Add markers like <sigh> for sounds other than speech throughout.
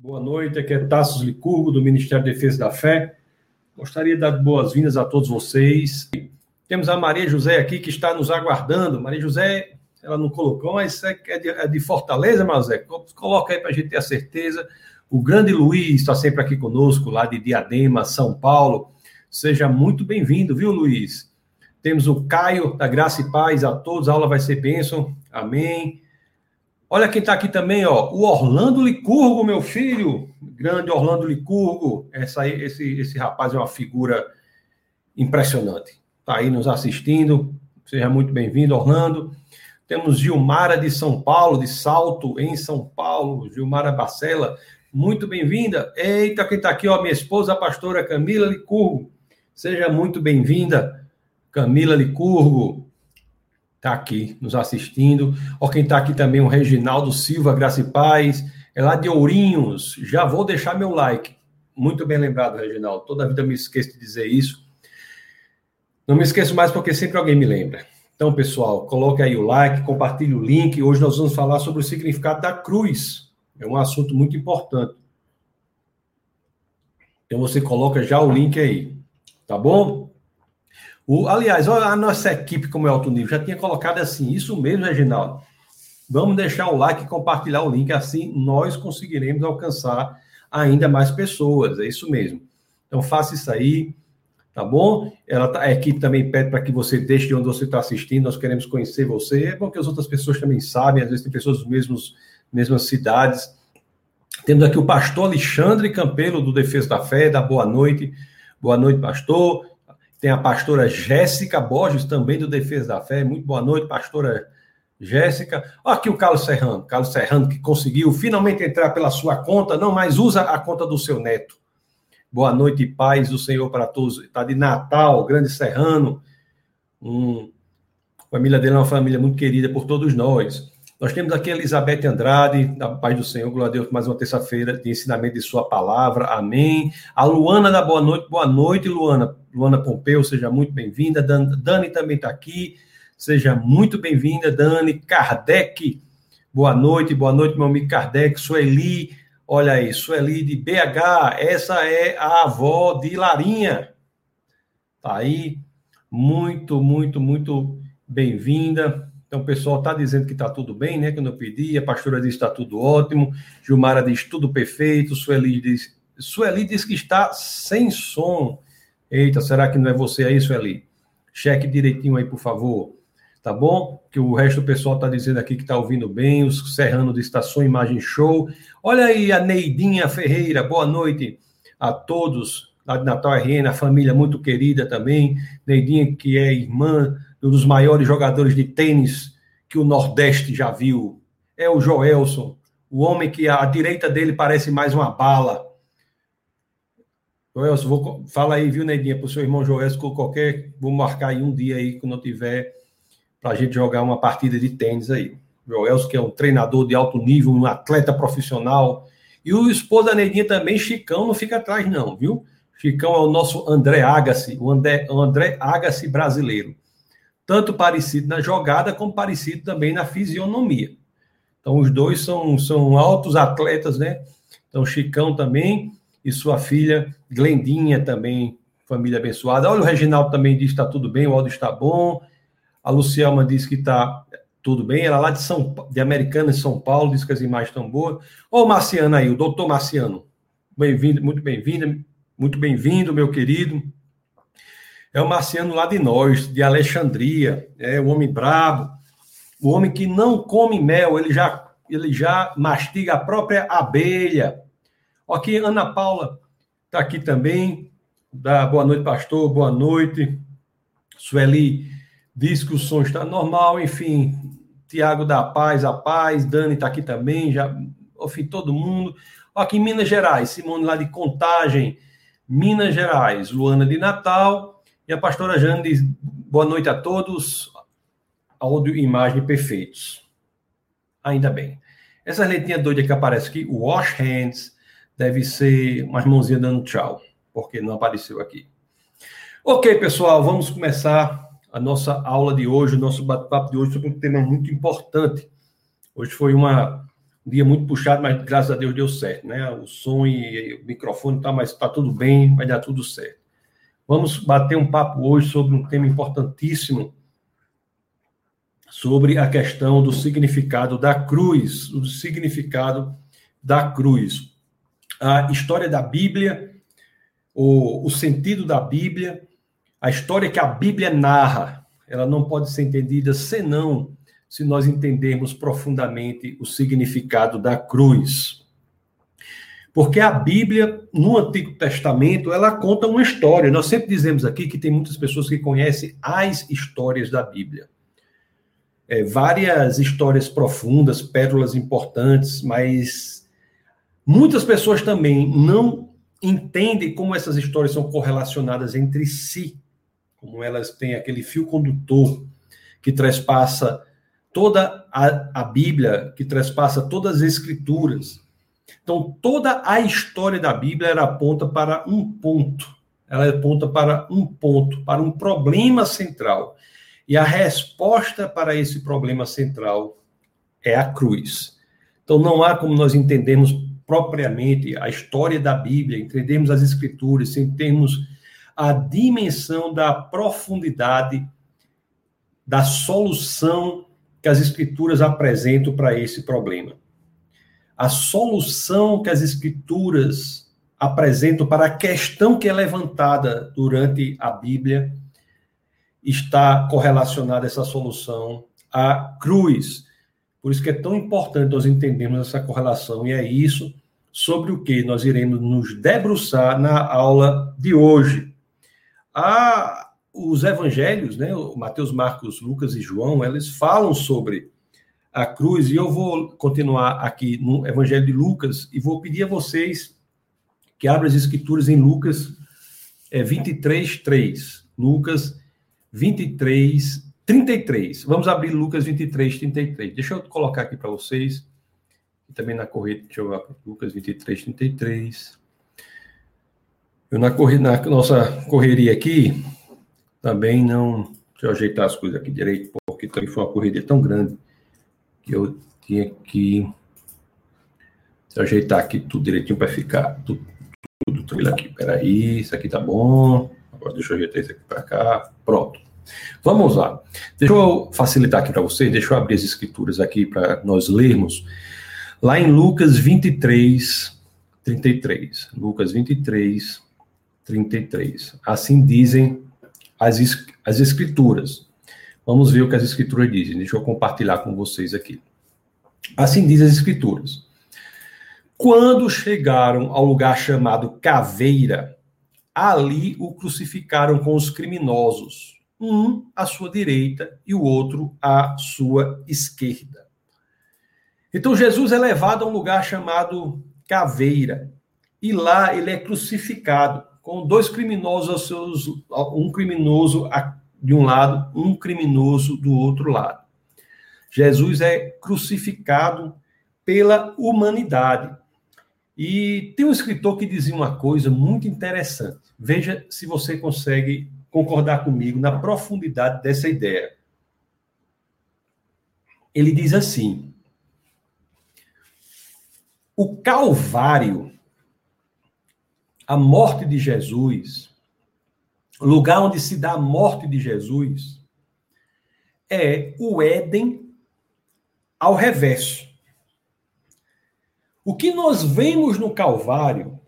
Boa noite, aqui é Tassos Licurgo, do Ministério da Defesa da Fé. Gostaria de dar boas-vindas a todos vocês. Temos a Maria José aqui que está nos aguardando. Maria José, ela não colocou, mas é, é de, é de Fortaleza, Mazé. Coloca aí para a gente ter a certeza. O grande Luiz está sempre aqui conosco, lá de Diadema, São Paulo. Seja muito bem-vindo, viu, Luiz? Temos o Caio, da Graça e Paz a todos. A aula vai ser bênção. Amém. Olha quem está aqui também, ó, o Orlando Licurgo, meu filho, grande Orlando Licurgo. Essa esse, esse rapaz é uma figura impressionante. Está aí nos assistindo. Seja muito bem-vindo, Orlando. Temos Gilmara de São Paulo, de Salto, em São Paulo. Gilmara Bacela, muito bem-vinda. Eita, quem está aqui, ó, minha esposa, a pastora Camila Licurgo. Seja muito bem-vinda, Camila Licurgo está aqui nos assistindo. Ó, quem está aqui também, o Reginaldo Silva, Graça e Paz, é lá de Ourinhos. Já vou deixar meu like. Muito bem lembrado, Reginaldo. Toda vida me esqueço de dizer isso. Não me esqueço mais porque sempre alguém me lembra. Então, pessoal, coloque aí o like, compartilhe o link. Hoje nós vamos falar sobre o significado da cruz. É um assunto muito importante. Então você coloca já o link aí, tá bom? O, aliás, olha a nossa equipe como é alto nível. Já tinha colocado assim, isso mesmo, Reginaldo. Vamos deixar o like e compartilhar o link, assim nós conseguiremos alcançar ainda mais pessoas. É isso mesmo. Então faça isso aí, tá bom? Ela tá, a equipe também pede para que você deixe de onde você está assistindo. Nós queremos conhecer você. É bom que as outras pessoas também sabem. Às vezes tem pessoas dos mesmos mesmas cidades. Temos aqui o pastor Alexandre Campelo, do Defesa da Fé, da Boa Noite. Boa noite, pastor. Tem a pastora Jéssica Borges, também do Defesa da Fé. Muito boa noite, pastora Jéssica. Olha aqui o Carlos Serrano. Carlos Serrano que conseguiu finalmente entrar pela sua conta, não, mas usa a conta do seu neto. Boa noite e paz do Senhor para todos. Está de Natal, grande Serrano. Um, a família dele é uma família muito querida por todos nós. Nós temos aqui a Elizabeth Andrade, da Paz do Senhor, glória a Deus, mais uma terça-feira de ensinamento de Sua palavra, amém. A Luana da Boa Noite, boa noite, Luana. Luana Pompeu, seja muito bem-vinda. Dani também está aqui, seja muito bem-vinda. Dani Kardec, boa noite, boa noite, meu amigo Kardec. Sueli, olha aí, Sueli de BH, essa é a avó de Larinha. Tá aí, muito, muito, muito bem-vinda. Então, o pessoal está dizendo que está tudo bem, né? Que eu não pedi. A pastora diz que está tudo ótimo. Gilmara diz tudo perfeito. Sueli diz, Sueli diz que está sem som. Eita, será que não é você aí, Sueli? Cheque direitinho aí, por favor. Tá bom? Que o resto do pessoal está dizendo aqui que está ouvindo bem. Os Serrano de Estação Imagem Show. Olha aí a Neidinha Ferreira. Boa noite a todos lá de Natal RN, a família muito querida também. Neidinha, que é irmã um dos maiores jogadores de tênis que o Nordeste já viu. É o Joelson, o homem que a direita dele parece mais uma bala. Joelson, vou, fala aí, viu, Neidinha, para o seu irmão Joelson, com qualquer. Vou marcar aí um dia aí, quando eu tiver, para a gente jogar uma partida de tênis aí. Joelson, que é um treinador de alto nível, um atleta profissional. E o esposo da Neidinha também, Chicão, não fica atrás, não, viu? Chicão é o nosso André Agassi, o André, o André Agassi brasileiro tanto parecido na jogada como parecido também na fisionomia. Então, os dois são, são altos atletas, né? Então, Chicão também e sua filha Glendinha também, família abençoada. Olha, o Reginaldo também diz que está tudo bem, o Aldo está bom. A Lucielma diz que está tudo bem. Ela lá de São de Americana, em São Paulo, diz que as imagens estão boas. O Marciano aí, o doutor Marciano. Bem-vindo, muito bem-vindo, muito bem-vindo, meu querido é o marciano lá de nós, de Alexandria, é o homem brabo, o homem que não come mel, ele já, ele já mastiga a própria abelha. Aqui, Ana Paula está aqui também, da boa noite, pastor, boa noite. Sueli diz que o som está normal, enfim, Tiago da Paz, a Paz, Dani está aqui também, já, enfim, todo mundo. Aqui em Minas Gerais, Simone lá de Contagem, Minas Gerais, Luana de Natal, e a pastora Jane diz: boa noite a todos, áudio e imagem perfeitos. Ainda bem. Essa letrinha doida que aparece aqui, wash hands, deve ser umas mãozinhas dando tchau, porque não apareceu aqui. Ok, pessoal, vamos começar a nossa aula de hoje, o nosso bate-papo de hoje sobre um tema muito importante. Hoje foi uma, Um dia muito puxado, mas graças a Deus deu certo, né? O som e o microfone tá, mas tá tudo bem, vai dar tudo certo. Vamos bater um papo hoje sobre um tema importantíssimo, sobre a questão do significado da cruz, o significado da cruz. A história da Bíblia, o, o sentido da Bíblia, a história que a Bíblia narra, ela não pode ser entendida senão se nós entendermos profundamente o significado da cruz. Porque a Bíblia, no Antigo Testamento, ela conta uma história. Nós sempre dizemos aqui que tem muitas pessoas que conhecem as histórias da Bíblia. É, várias histórias profundas, pérolas importantes, mas muitas pessoas também não entendem como essas histórias são correlacionadas entre si, como elas têm aquele fio condutor que trespassa toda a, a Bíblia, que trespassa todas as Escrituras. Então, toda a história da Bíblia ela aponta para um ponto. Ela aponta para um ponto, para um problema central. E a resposta para esse problema central é a cruz. Então, não há como nós entendermos propriamente a história da Bíblia, entendemos as Escrituras, sem termos a dimensão da profundidade da solução que as escrituras apresentam para esse problema. A solução que as escrituras apresentam para a questão que é levantada durante a Bíblia está correlacionada essa solução à cruz. Por isso que é tão importante nós entendermos essa correlação e é isso sobre o que nós iremos nos debruçar na aula de hoje. A os evangelhos, né, Mateus, Marcos, Lucas e João, eles falam sobre a cruz, e eu vou continuar aqui no evangelho de Lucas, e vou pedir a vocês que abram as escrituras em Lucas é, 23, 3. Lucas 23, 33. Vamos abrir Lucas 23, 33. Deixa eu colocar aqui para vocês, e também na corrida, deixa eu ver, Lucas 23, 33. Eu na, corrida, na nossa correria aqui, também não. Deixa eu ajeitar as coisas aqui direito, porque também foi uma corrida tão grande eu tinha que ajeitar aqui tudo direitinho para ficar tudo, tudo tranquilo aqui. Peraí, isso aqui tá bom. Agora deixa eu ajeitar isso aqui para cá. Pronto. Vamos lá. Deixa eu facilitar aqui para vocês, deixa eu abrir as escrituras aqui para nós lermos. Lá em Lucas 23, 33. Lucas 23, 33. Assim dizem as, as escrituras. Vamos ver o que as escrituras dizem. Deixa eu compartilhar com vocês aqui. Assim diz as escrituras. Quando chegaram ao lugar chamado Caveira, ali o crucificaram com os criminosos, um à sua direita e o outro à sua esquerda. Então Jesus é levado a um lugar chamado Caveira, e lá ele é crucificado com dois criminosos seus, um criminoso de um lado, um criminoso do outro lado. Jesus é crucificado pela humanidade. E tem um escritor que dizia uma coisa muito interessante. Veja se você consegue concordar comigo na profundidade dessa ideia. Ele diz assim: o Calvário a morte de Jesus, lugar onde se dá a morte de Jesus, é o Éden ao reverso. O que nós vemos no Calvário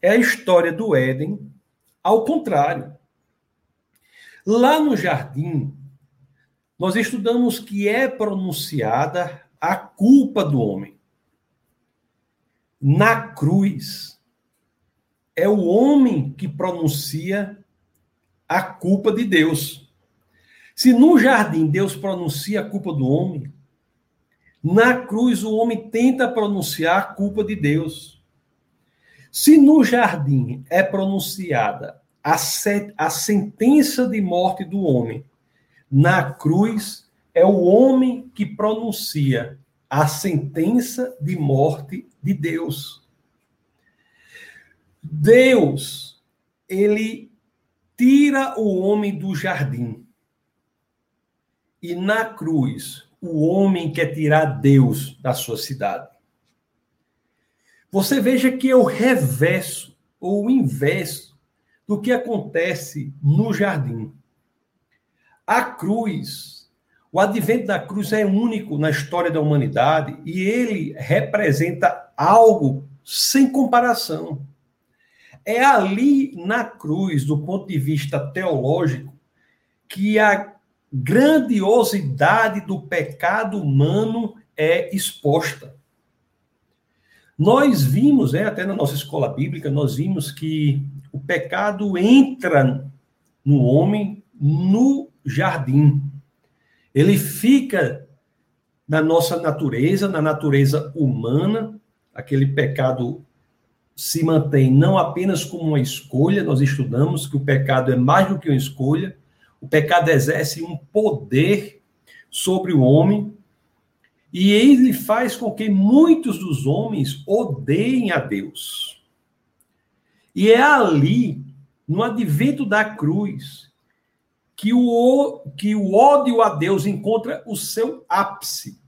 é a história do Éden ao contrário. Lá no jardim, nós estudamos que é pronunciada a culpa do homem. Na cruz, é o homem que pronuncia a culpa de Deus. Se no jardim Deus pronuncia a culpa do homem, na cruz o homem tenta pronunciar a culpa de Deus. Se no jardim é pronunciada a, a sentença de morte do homem, na cruz é o homem que pronuncia a sentença de morte de Deus. Deus, ele tira o homem do jardim. E na cruz, o homem quer tirar Deus da sua cidade. Você veja que é o reverso ou o inverso do que acontece no jardim. A cruz, o advento da cruz é único na história da humanidade e ele representa algo sem comparação. É ali na cruz, do ponto de vista teológico, que a grandiosidade do pecado humano é exposta. Nós vimos, né, até na nossa escola bíblica, nós vimos que o pecado entra no homem no jardim. Ele fica na nossa natureza, na natureza humana, aquele pecado se mantém não apenas como uma escolha, nós estudamos que o pecado é mais do que uma escolha, o pecado exerce um poder sobre o homem, e ele faz com que muitos dos homens odeiem a Deus. E é ali, no advento da cruz, que o, que o ódio a Deus encontra o seu ápice,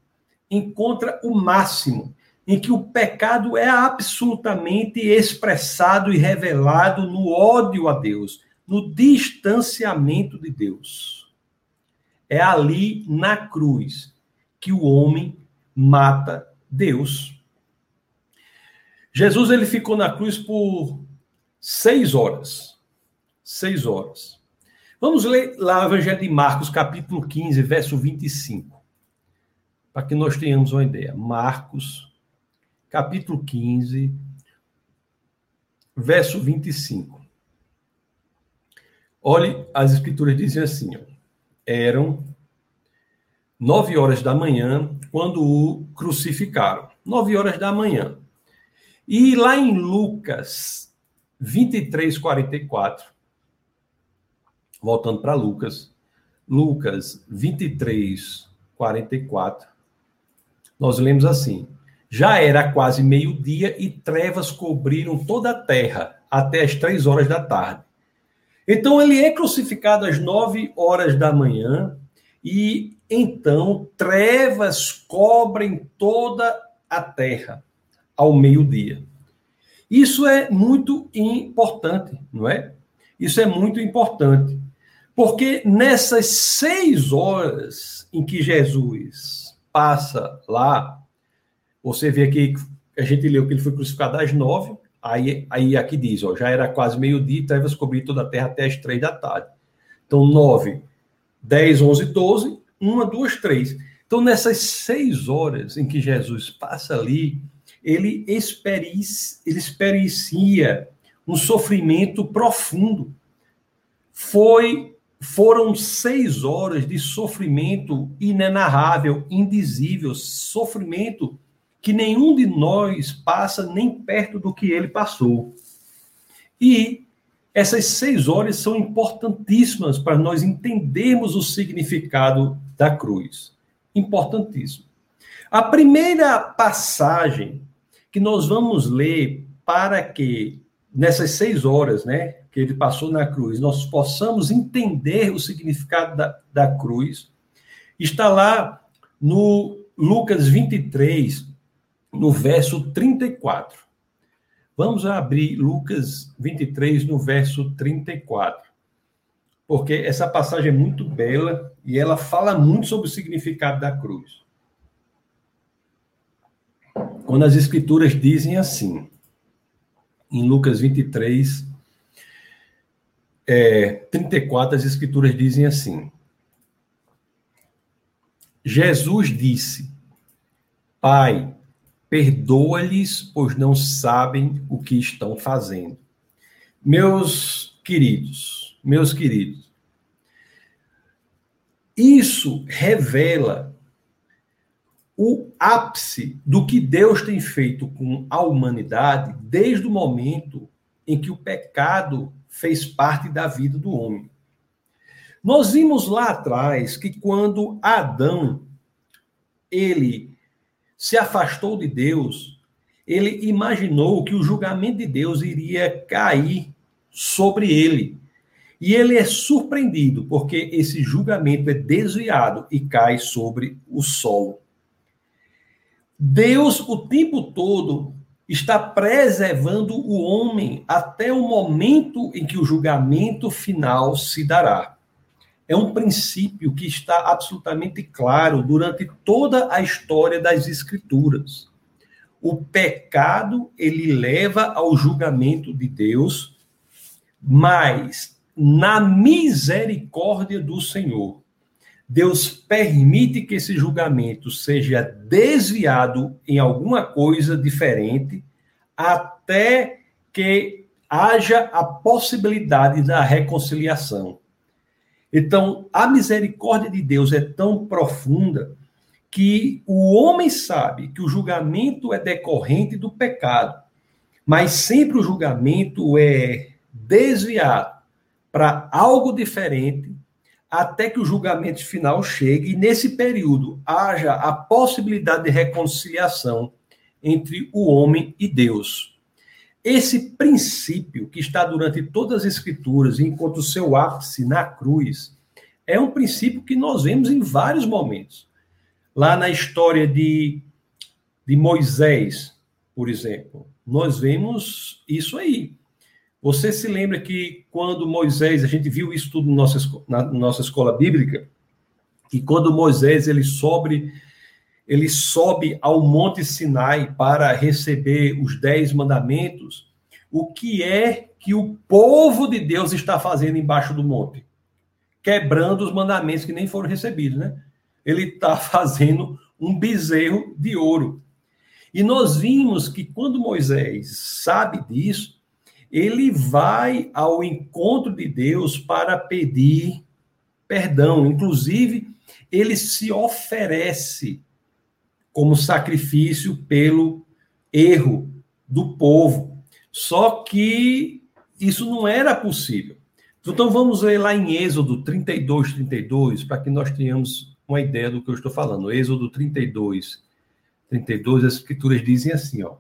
encontra o máximo, em que o pecado é absolutamente expressado e revelado no ódio a Deus, no distanciamento de Deus. É ali na cruz que o homem mata Deus. Jesus ele ficou na cruz por seis horas. Seis horas. Vamos ler lá o Evangelho de Marcos, capítulo 15, verso 25. Para que nós tenhamos uma ideia. Marcos, capítulo 15, verso 25. Olhe, as escrituras dizem assim: ó, eram nove horas da manhã, quando o crucificaram. Nove horas da manhã. E lá em Lucas 23, 44, voltando para Lucas, Lucas 23, 44, nós lemos assim: Já era quase meio-dia e trevas cobriram toda a terra até as três horas da tarde. Então ele é crucificado às nove horas da manhã e então trevas cobrem toda a terra ao meio-dia. Isso é muito importante, não é? Isso é muito importante. Porque nessas seis horas em que Jesus passa lá, você vê aqui, a gente leu que ele foi crucificado às nove, aí, aí aqui diz, ó, já era quase meio-dia, trevas cobriram toda a terra até as três da tarde. Então, nove, dez, onze, doze, uma, duas, três. Então, nessas seis horas em que Jesus passa ali, ele, expericia, ele experiencia um sofrimento profundo. Foi, foram seis horas de sofrimento inenarrável, indizível, sofrimento que nenhum de nós passa nem perto do que ele passou. E essas seis horas são importantíssimas para nós entendermos o significado da cruz. Importantíssimo. A primeira passagem que nós vamos ler para que, nessas seis horas, né, que ele passou na cruz, nós possamos entender o significado da, da cruz, está lá no Lucas 23, no verso 34. Vamos abrir Lucas 23, no verso 34. Porque essa passagem é muito bela e ela fala muito sobre o significado da cruz. Quando as escrituras dizem assim, em Lucas 23, é, 34, as escrituras dizem assim: Jesus disse, Pai, Perdoa-lhes, pois não sabem o que estão fazendo. Meus queridos, meus queridos, isso revela o ápice do que Deus tem feito com a humanidade desde o momento em que o pecado fez parte da vida do homem. Nós vimos lá atrás que quando Adão ele se afastou de Deus, ele imaginou que o julgamento de Deus iria cair sobre ele. E ele é surpreendido, porque esse julgamento é desviado e cai sobre o solo. Deus, o tempo todo, está preservando o homem até o momento em que o julgamento final se dará. É um princípio que está absolutamente claro durante toda a história das Escrituras. O pecado, ele leva ao julgamento de Deus, mas na misericórdia do Senhor, Deus permite que esse julgamento seja desviado em alguma coisa diferente, até que haja a possibilidade da reconciliação. Então, a misericórdia de Deus é tão profunda que o homem sabe que o julgamento é decorrente do pecado, mas sempre o julgamento é desviado para algo diferente até que o julgamento final chegue e nesse período haja a possibilidade de reconciliação entre o homem e Deus. Esse princípio que está durante todas as escrituras, enquanto o seu ápice na cruz, é um princípio que nós vemos em vários momentos. Lá na história de, de Moisés, por exemplo, nós vemos isso aí. Você se lembra que quando Moisés, a gente viu isso tudo na nossa, na nossa escola bíblica, que quando Moisés ele sobe, ele sobe ao Monte Sinai para receber os dez mandamentos, o que é que o povo de Deus está fazendo embaixo do monte? Quebrando os mandamentos que nem foram recebidos, né? Ele está <laughs> fazendo um bezerro de ouro. E nós vimos que quando Moisés sabe disso, ele vai ao encontro de Deus para pedir perdão. Inclusive, ele se oferece como sacrifício pelo erro do povo. Só que isso não era possível. Então vamos ler lá em Êxodo 32, 32, para que nós tenhamos uma ideia do que eu estou falando. Êxodo 32, 32, as escrituras dizem assim, ó.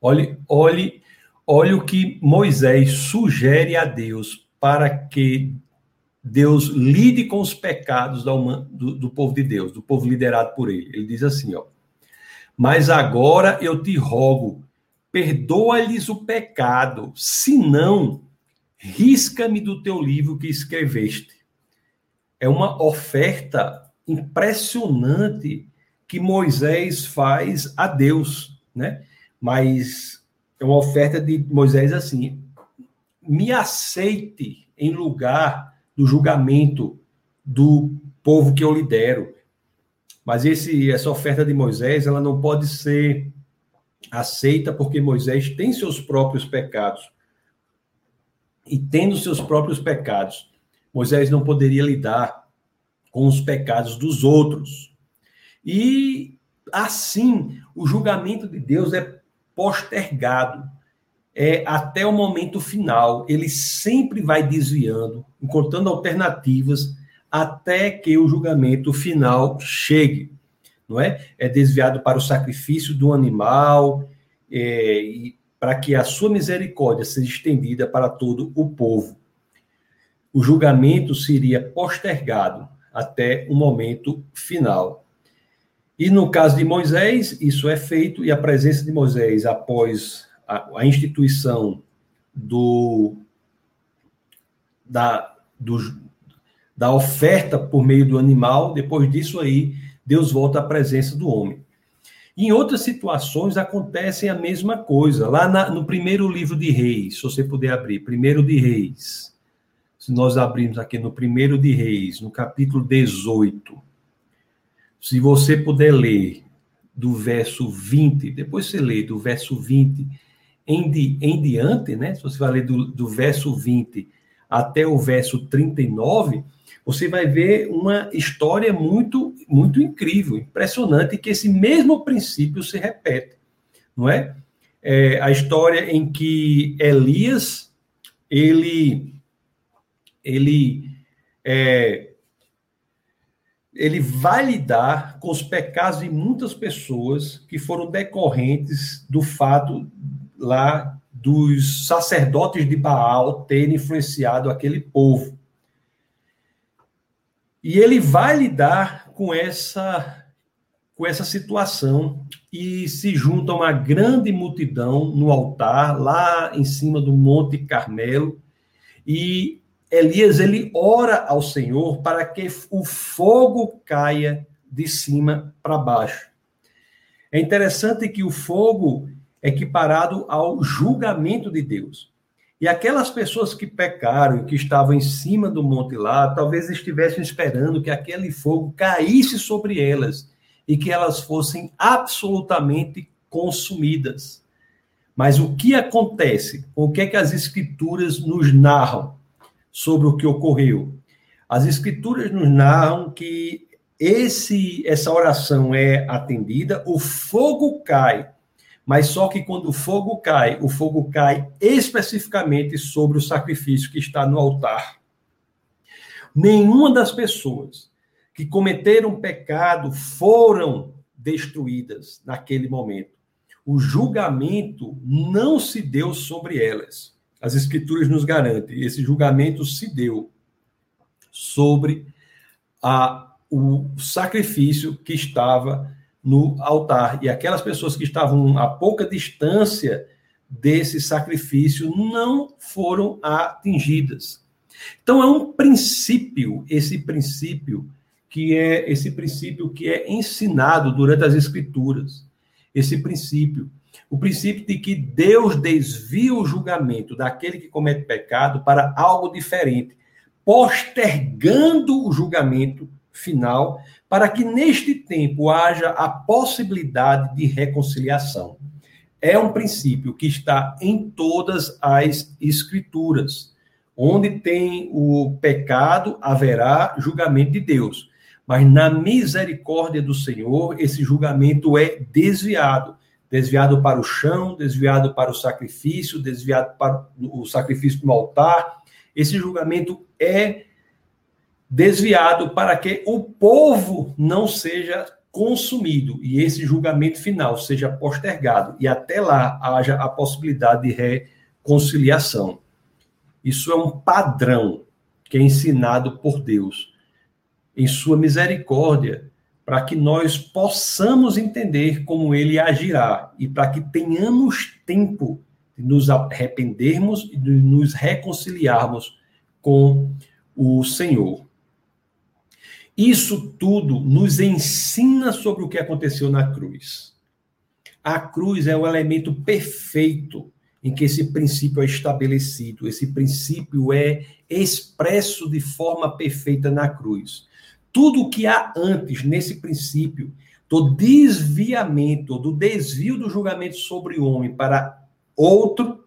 Olhe, olhe Olha o que Moisés sugere a Deus para que Deus lide com os pecados do, do, povo de Deus, do povo liderado por ele. Ele diz assim, ó: Mas agora eu te rogo, perdoa-lhes o pecado, senão risca-me do teu livro que escreveste. É uma oferta impressionante que Moisés faz a Deus, né? Mas é uma oferta de Moisés assim: me aceite em lugar do julgamento do povo que eu lidero. Mas esse, essa oferta de Moisés, ela não pode ser aceita porque Moisés tem seus próprios pecados. E tendo seus próprios pecados, Moisés não poderia lidar com os pecados dos outros. E assim, o julgamento de Deus é postergado é, até o momento final. Ele sempre vai desviando, encontrando alternativas até que o julgamento final chegue. Não é? É desviado para o sacrifício do animal é, e para que a sua misericórdia seja estendida para todo o povo. O julgamento seria postergado até o momento final. E no caso de Moisés, isso é feito, e a presença de Moisés após a, a instituição do, da, do, da oferta por meio do animal, depois disso aí, Deus volta à presença do homem. Em outras situações acontecem a mesma coisa. Lá na, no primeiro livro de Reis, se você puder abrir, primeiro de Reis. Se nós abrirmos aqui no primeiro de Reis, no capítulo 18, se você puder ler do verso 20, depois você lê do verso 20 em, di, em diante, né? Se você vai ler do, do verso 20 até o verso 39, você vai ver uma história muito, muito incrível, impressionante, que esse mesmo princípio se repete, não é? é a história em que Elias, ele, ele é, ele vai lidar com os pecados de muitas pessoas que foram decorrentes do fato lá dos sacerdotes de Baal terem influenciado aquele povo. E ele vai lidar com essa com essa situação e se junta uma grande multidão no altar, lá em cima do Monte Carmelo, e Elias ele ora ao Senhor para que o fogo caia de cima para baixo. É interessante que o fogo equiparado ao julgamento de Deus. E aquelas pessoas que pecaram que estavam em cima do monte lá, talvez estivessem esperando que aquele fogo caísse sobre elas e que elas fossem absolutamente consumidas. Mas o que acontece? O que é que as escrituras nos narram sobre o que ocorreu? As escrituras nos narram que esse essa oração é atendida, o fogo cai. Mas só que quando o fogo cai, o fogo cai especificamente sobre o sacrifício que está no altar. Nenhuma das pessoas que cometeram pecado foram destruídas naquele momento. O julgamento não se deu sobre elas. As escrituras nos garantem, esse julgamento se deu sobre a, o sacrifício que estava no altar. E aquelas pessoas que estavam a pouca distância desse sacrifício não foram atingidas. Então é um princípio, esse princípio que é esse princípio que é ensinado durante as escrituras. Esse princípio, o princípio de que Deus desvia o julgamento daquele que comete pecado para algo diferente, postergando o julgamento final, para que neste tempo haja a possibilidade de reconciliação. É um princípio que está em todas as escrituras. Onde tem o pecado, haverá julgamento de Deus mas na misericórdia do Senhor, esse julgamento é desviado desviado para o chão, desviado para o sacrifício, desviado para o sacrifício no altar. Esse julgamento é desviado para que o povo não seja consumido e esse julgamento final seja postergado e até lá haja a possibilidade de reconciliação. Isso é um padrão que é ensinado por Deus em sua misericórdia, para que nós possamos entender como ele agirá e para que tenhamos tempo de nos arrependermos e de nos reconciliarmos com o Senhor. Isso tudo nos ensina sobre o que aconteceu na cruz. A cruz é o elemento perfeito em que esse princípio é estabelecido, esse princípio é expresso de forma perfeita na cruz tudo o que há antes nesse princípio do desviamento, do desvio do julgamento sobre o homem para outro,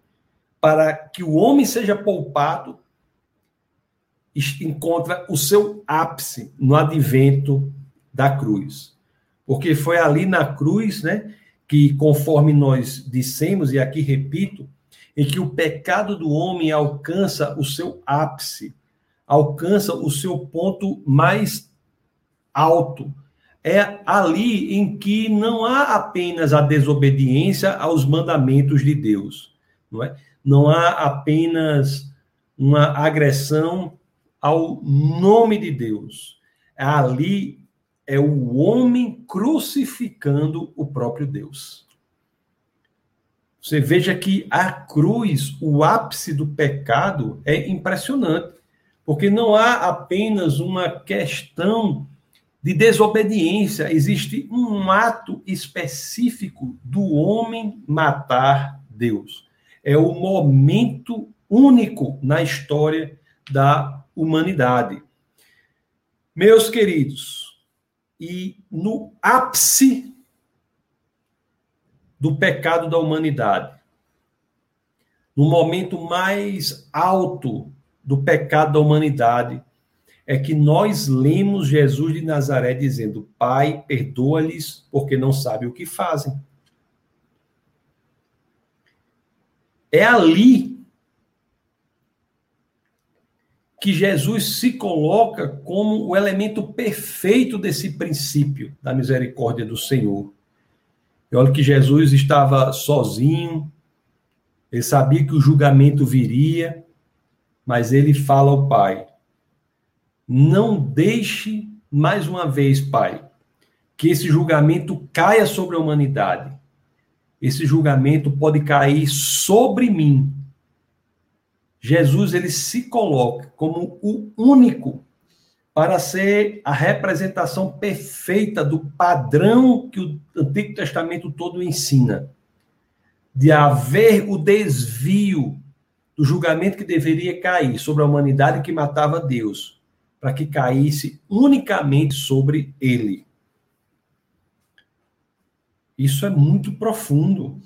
para que o homem seja poupado, encontra o seu ápice no advento da cruz. Porque foi ali na cruz, né, que conforme nós dissemos e aqui repito, em que o pecado do homem alcança o seu ápice, alcança o seu ponto mais alto. É ali em que não há apenas a desobediência aos mandamentos de Deus, não é? Não há apenas uma agressão ao nome de Deus. Ali é o homem crucificando o próprio Deus. Você veja que a cruz, o ápice do pecado, é impressionante, porque não há apenas uma questão de desobediência, existe um ato específico do homem matar Deus. É o momento único na história da humanidade. Meus queridos, e no ápice do pecado da humanidade, no momento mais alto do pecado da humanidade, é que nós lemos Jesus de Nazaré dizendo: Pai, perdoa-lhes, porque não sabem o que fazem. É ali que Jesus se coloca como o elemento perfeito desse princípio da misericórdia do Senhor. E olha que Jesus estava sozinho, ele sabia que o julgamento viria, mas ele fala ao Pai: não deixe, mais uma vez, Pai, que esse julgamento caia sobre a humanidade. Esse julgamento pode cair sobre mim. Jesus ele se coloca como o único para ser a representação perfeita do padrão que o Antigo Testamento todo ensina, de haver o desvio do julgamento que deveria cair sobre a humanidade que matava Deus, para que caísse unicamente sobre ele. Isso é muito profundo.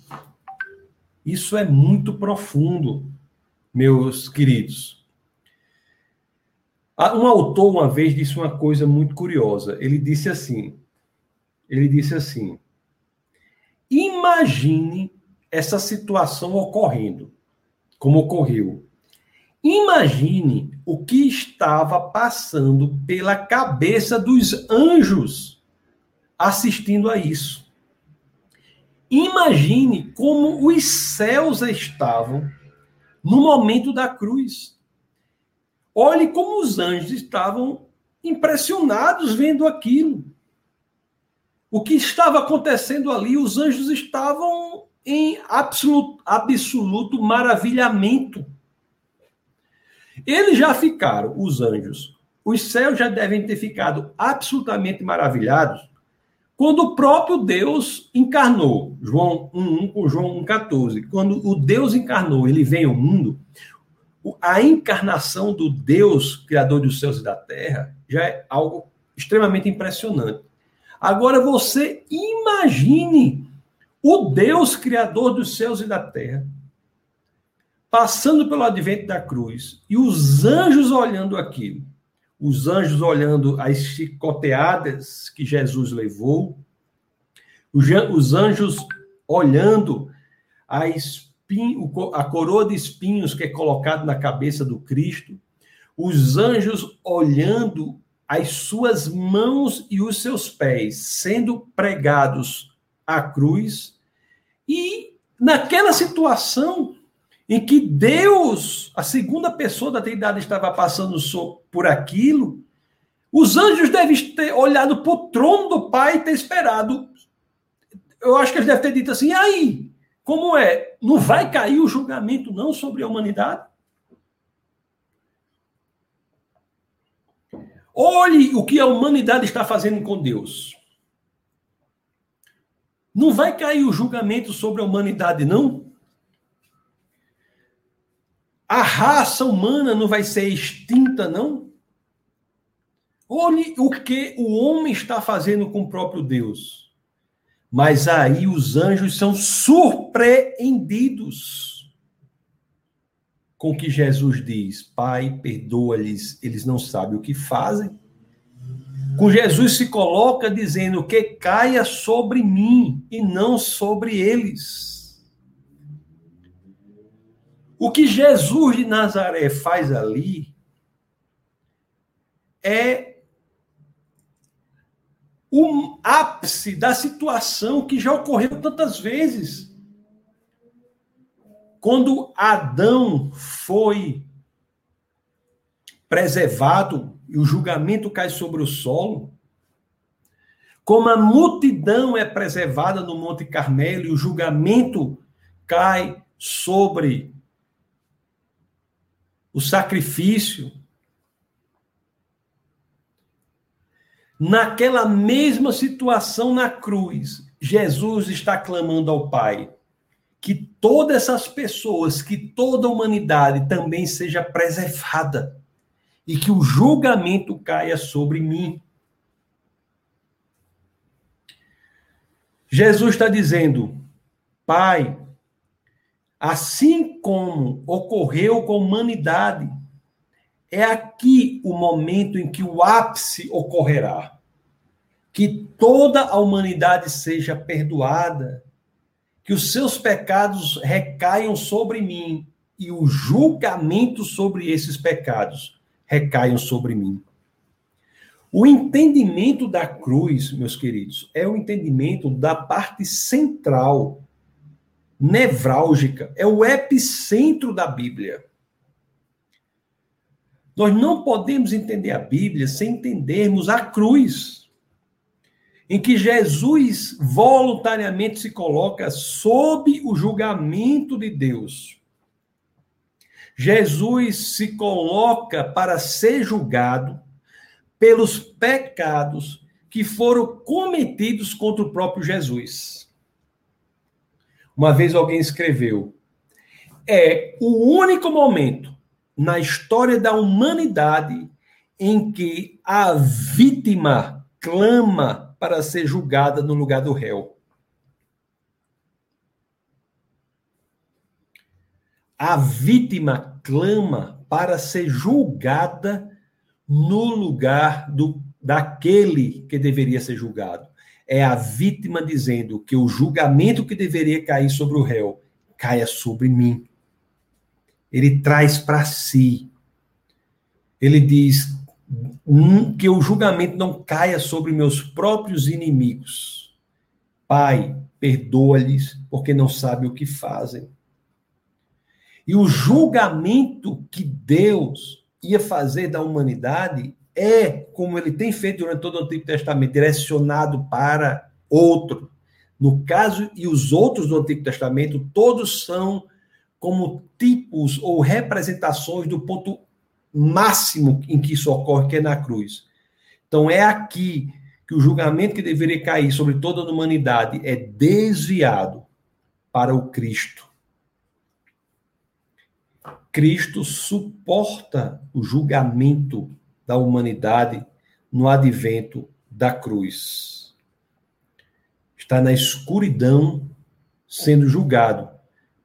Isso é muito profundo, meus queridos. Ah, um autor uma vez disse uma coisa muito curiosa. Ele disse assim: ele disse assim: imagine essa situação ocorrendo, como ocorreu. Imagine o que estava passando pela cabeça dos anjos assistindo a isso. Imagine como os céus estavam no momento da cruz. Olhe como os anjos estavam impressionados vendo aquilo. O que estava acontecendo ali, os anjos estavam em absoluto, absoluto maravilhamento. Eles já ficaram, os anjos, os céus já devem ter ficado absolutamente maravilhados quando o próprio Deus encarnou, João 1, com João 1,14, quando o Deus encarnou, ele vem ao mundo, a encarnação do Deus, Criador dos céus e da terra, já é algo extremamente impressionante. Agora você imagine o Deus, Criador dos céus e da terra, passando pelo advento da cruz e os anjos olhando aquilo os anjos olhando as chicoteadas que Jesus levou, os anjos olhando a, espinho, a coroa de espinhos que é colocada na cabeça do Cristo, os anjos olhando as suas mãos e os seus pés sendo pregados à cruz, e naquela situação em que Deus, a segunda pessoa da Trindade, estava passando por aquilo, os anjos devem ter olhado para o trono do Pai e ter esperado. Eu acho que eles devem ter dito assim: aí? Como é? Não vai cair o julgamento, não, sobre a humanidade? Olhe o que a humanidade está fazendo com Deus. Não vai cair o julgamento sobre a humanidade, não? A raça humana não vai ser extinta, não? Olhe o que o homem está fazendo com o próprio Deus. Mas aí os anjos são surpreendidos com o que Jesus diz: Pai, perdoa-lhes, eles não sabem o que fazem. Com Jesus se coloca dizendo que caia sobre mim e não sobre eles. O que Jesus de Nazaré faz ali é o ápice da situação que já ocorreu tantas vezes. Quando Adão foi preservado e o julgamento cai sobre o solo, como a multidão é preservada no Monte Carmelo e o julgamento cai sobre o sacrifício. Naquela mesma situação na cruz, Jesus está clamando ao Pai que todas essas pessoas, que toda a humanidade também seja preservada e que o julgamento caia sobre mim. Jesus está dizendo, Pai, Assim como ocorreu com a humanidade, é aqui o momento em que o ápice ocorrerá. Que toda a humanidade seja perdoada, que os seus pecados recaiam sobre mim e o julgamento sobre esses pecados recaiam sobre mim. O entendimento da cruz, meus queridos, é o entendimento da parte central nevrálgica, é o epicentro da Bíblia. Nós não podemos entender a Bíblia sem entendermos a cruz. em que Jesus voluntariamente se coloca sob o julgamento de Deus. Jesus se coloca para ser julgado pelos pecados que foram cometidos contra o próprio Jesus. Uma vez alguém escreveu: é o único momento na história da humanidade em que a vítima clama para ser julgada no lugar do réu. A vítima clama para ser julgada no lugar do, daquele que deveria ser julgado. É a vítima dizendo que o julgamento que deveria cair sobre o réu caia sobre mim. Ele traz para si. Ele diz: que o julgamento não caia sobre meus próprios inimigos. Pai, perdoa-lhes, porque não sabem o que fazem. E o julgamento que Deus ia fazer da humanidade é, como ele tem feito durante todo o Antigo Testamento, direcionado para outro. No caso, e os outros do Antigo Testamento, todos são como tipos ou representações do ponto máximo em que isso ocorre, que é na cruz. Então é aqui que o julgamento que deveria cair sobre toda a humanidade é desviado para o Cristo. Cristo suporta o julgamento da humanidade no advento da cruz. Está na escuridão sendo julgado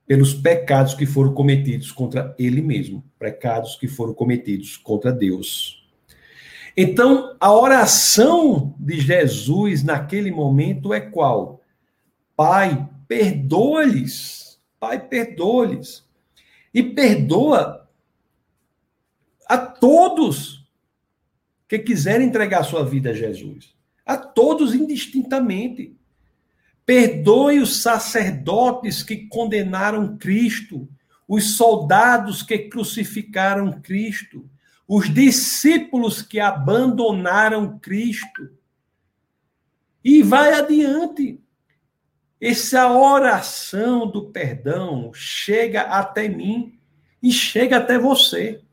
pelos pecados que foram cometidos contra ele mesmo, pecados que foram cometidos contra Deus. Então, a oração de Jesus naquele momento é qual? Pai, perdoa-lhes. Pai, perdoa-lhes. E perdoa a todos que quiserem entregar sua vida a Jesus. A todos indistintamente. Perdoe os sacerdotes que condenaram Cristo, os soldados que crucificaram Cristo, os discípulos que abandonaram Cristo. E vai adiante. Essa oração do perdão chega até mim e chega até você.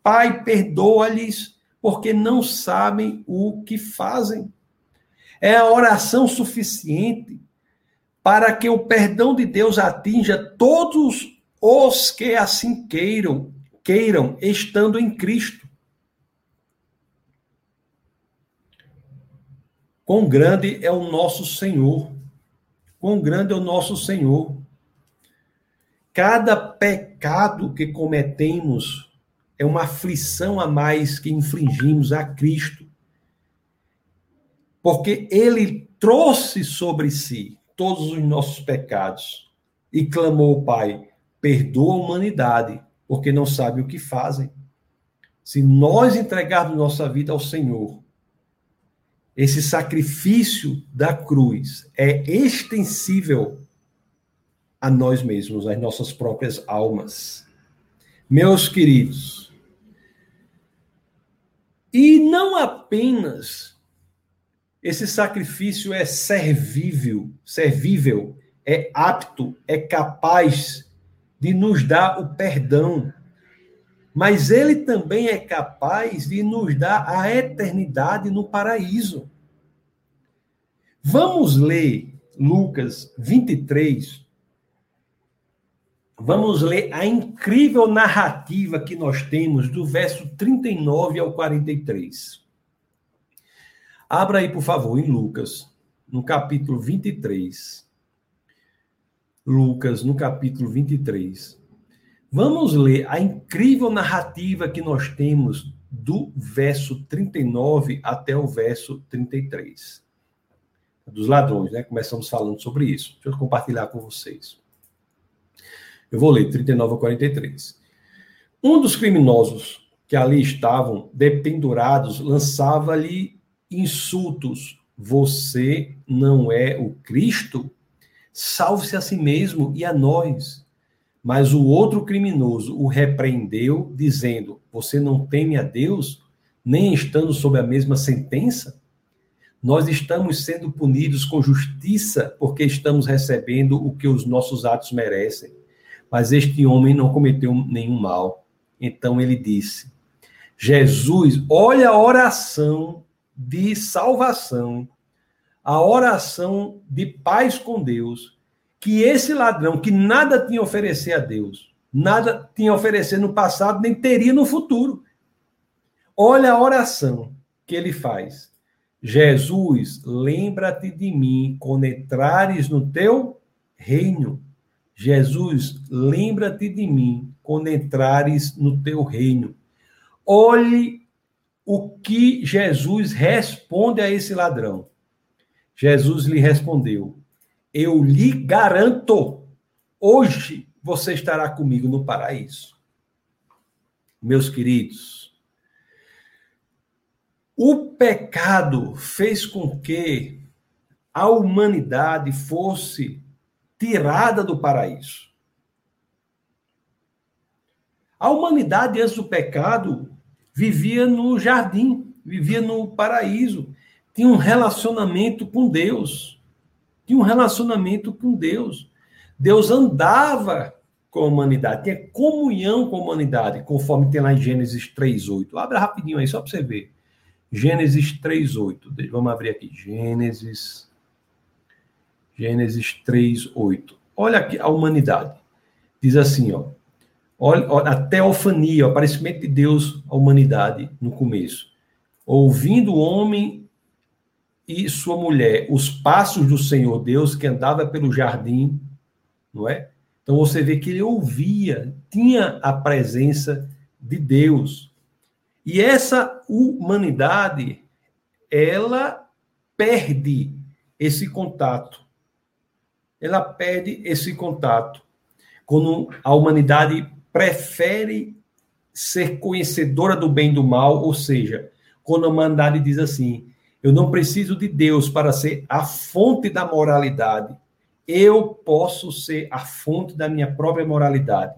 Pai, perdoa-lhes, porque não sabem o que fazem. É a oração suficiente para que o perdão de Deus atinja todos os que assim queiram, queiram, estando em Cristo. Quão grande é o nosso Senhor. Quão grande é o nosso Senhor. Cada pecado que cometemos é uma aflição a mais que infligimos a Cristo porque ele trouxe sobre si todos os nossos pecados e clamou ao Pai: perdoa a humanidade, porque não sabe o que fazem. Se nós entregarmos nossa vida ao Senhor, esse sacrifício da cruz é extensível a nós mesmos, às nossas próprias almas. Meus queridos, e não apenas esse sacrifício é servível, servível, é apto, é capaz de nos dar o perdão. Mas ele também é capaz de nos dar a eternidade no paraíso. Vamos ler Lucas 23. Vamos ler a incrível narrativa que nós temos do verso 39 ao 43. Abra aí, por favor, em Lucas, no capítulo 23. Lucas, no capítulo 23. Vamos ler a incrível narrativa que nós temos do verso 39 até o verso 33. Dos ladrões, né? Começamos falando sobre isso. Deixa eu compartilhar com vocês. Eu vou ler 39 a 43. Um dos criminosos que ali estavam dependurados lançava-lhe insultos. Você não é o Cristo? Salve-se a si mesmo e a nós. Mas o outro criminoso o repreendeu, dizendo: Você não teme a Deus, nem estando sob a mesma sentença? Nós estamos sendo punidos com justiça porque estamos recebendo o que os nossos atos merecem. Mas este homem não cometeu nenhum mal. Então ele disse: Jesus, olha a oração de salvação, a oração de paz com Deus, que esse ladrão que nada tinha a oferecer a Deus, nada tinha a oferecer no passado, nem teria no futuro. Olha a oração que ele faz. Jesus, lembra-te de mim quando entrares no teu reino. Jesus, lembra-te de mim quando entrares no teu reino. Olhe o que Jesus responde a esse ladrão. Jesus lhe respondeu: Eu lhe garanto, hoje você estará comigo no paraíso. Meus queridos, o pecado fez com que a humanidade fosse tirada do paraíso. A humanidade, antes do pecado, vivia no jardim, vivia no paraíso, tinha um relacionamento com Deus. Tinha um relacionamento com Deus. Deus andava com a humanidade, tinha comunhão com a humanidade, conforme tem lá em Gênesis 3:8. Abra rapidinho aí só para você ver. Gênesis 3:8. Vamos abrir aqui. Gênesis Gênesis 3:8. Olha aqui a humanidade. Diz assim, ó: olha, a teofania, o aparecimento de Deus à humanidade no começo. Ouvindo o homem e sua mulher os passos do Senhor Deus que andava pelo jardim, não é? Então você vê que ele ouvia, tinha a presença de Deus. E essa humanidade, ela perde esse contato. Ela perde esse contato. Quando a humanidade prefere ser conhecedora do bem e do mal, ou seja, quando a humanidade diz assim: eu não preciso de Deus para ser a fonte da moralidade, eu posso ser a fonte da minha própria moralidade.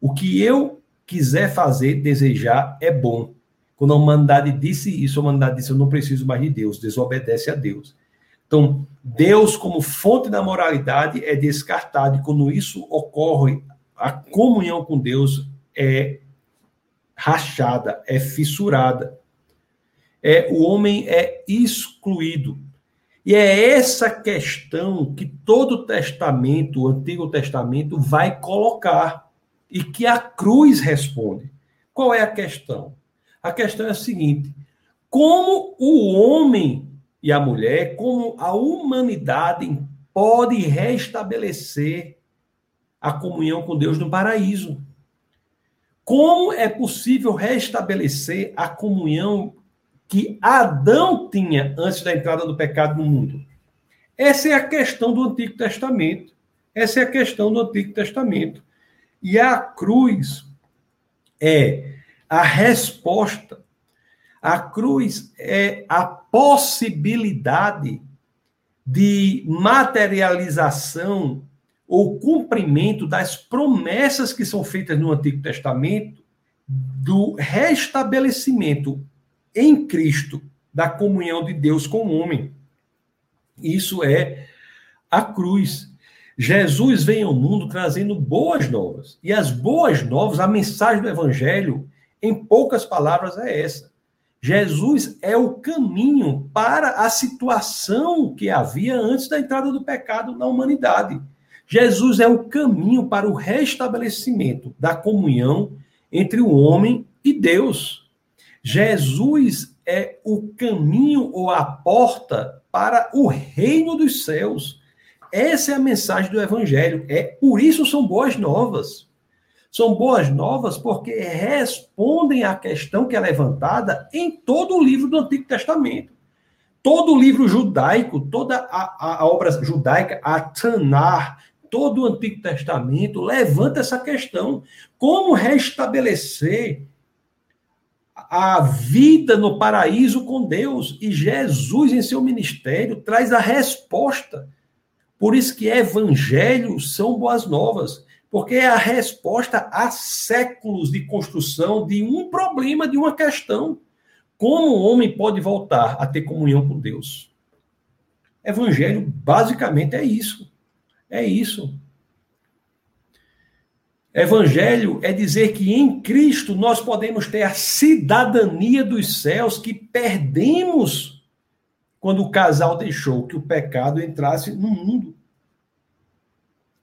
O que eu quiser fazer, desejar, é bom. Quando a humanidade disse isso, a humanidade disse: Eu não preciso mais de Deus, desobedece a Deus. Então, Deus, como fonte da moralidade, é descartado. E quando isso ocorre, a comunhão com Deus é rachada, é fissurada. É, o homem é excluído. E é essa questão que todo Testamento, o Antigo Testamento, vai colocar e que a cruz responde. Qual é a questão? A questão é a seguinte: como o homem e a mulher, como a humanidade pode restabelecer a comunhão com Deus no paraíso? Como é possível restabelecer a comunhão que Adão tinha antes da entrada do pecado no mundo? Essa é a questão do Antigo Testamento. Essa é a questão do Antigo Testamento. E a cruz é a resposta. A cruz é a possibilidade de materialização ou cumprimento das promessas que são feitas no Antigo Testamento do restabelecimento em Cristo da comunhão de Deus com o homem. Isso é a cruz. Jesus vem ao mundo trazendo boas novas. E as boas novas, a mensagem do evangelho, em poucas palavras, é essa. Jesus é o caminho para a situação que havia antes da entrada do pecado na humanidade. Jesus é o caminho para o restabelecimento da comunhão entre o homem e Deus. Jesus é o caminho ou a porta para o reino dos céus. Essa é a mensagem do Evangelho. É por isso são boas novas. São boas novas porque respondem à questão que é levantada em todo o livro do Antigo Testamento. Todo o livro judaico, toda a, a obra judaica, a Tanar, todo o Antigo Testamento levanta essa questão. Como restabelecer a vida no paraíso com Deus? E Jesus, em seu ministério, traz a resposta por isso que evangelhos são boas novas, porque é a resposta a séculos de construção de um problema, de uma questão. como o homem pode voltar a ter comunhão com Deus? Evangelho basicamente é isso. É isso. Evangelho é dizer que em Cristo nós podemos ter a cidadania dos céus que perdemos quando o casal deixou que o pecado entrasse no mundo.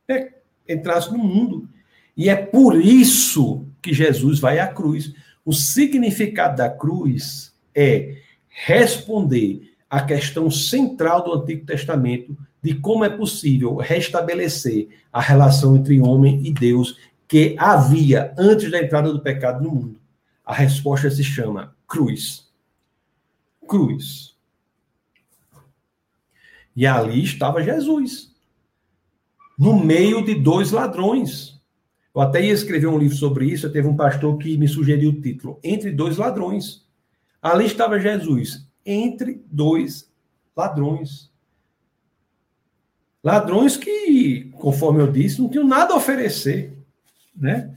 É, entrasse no mundo. E é por isso que Jesus vai à cruz. O significado da cruz é responder à questão central do Antigo Testamento de como é possível restabelecer a relação entre homem e Deus que havia antes da entrada do pecado no mundo? A resposta se chama cruz. Cruz. E ali estava Jesus, no meio de dois ladrões. Eu até ia escrever um livro sobre isso. Teve um pastor que me sugeriu o título: Entre dois ladrões. Ali estava Jesus, entre dois ladrões. Ladrões que, conforme eu disse, não tinham nada a oferecer né?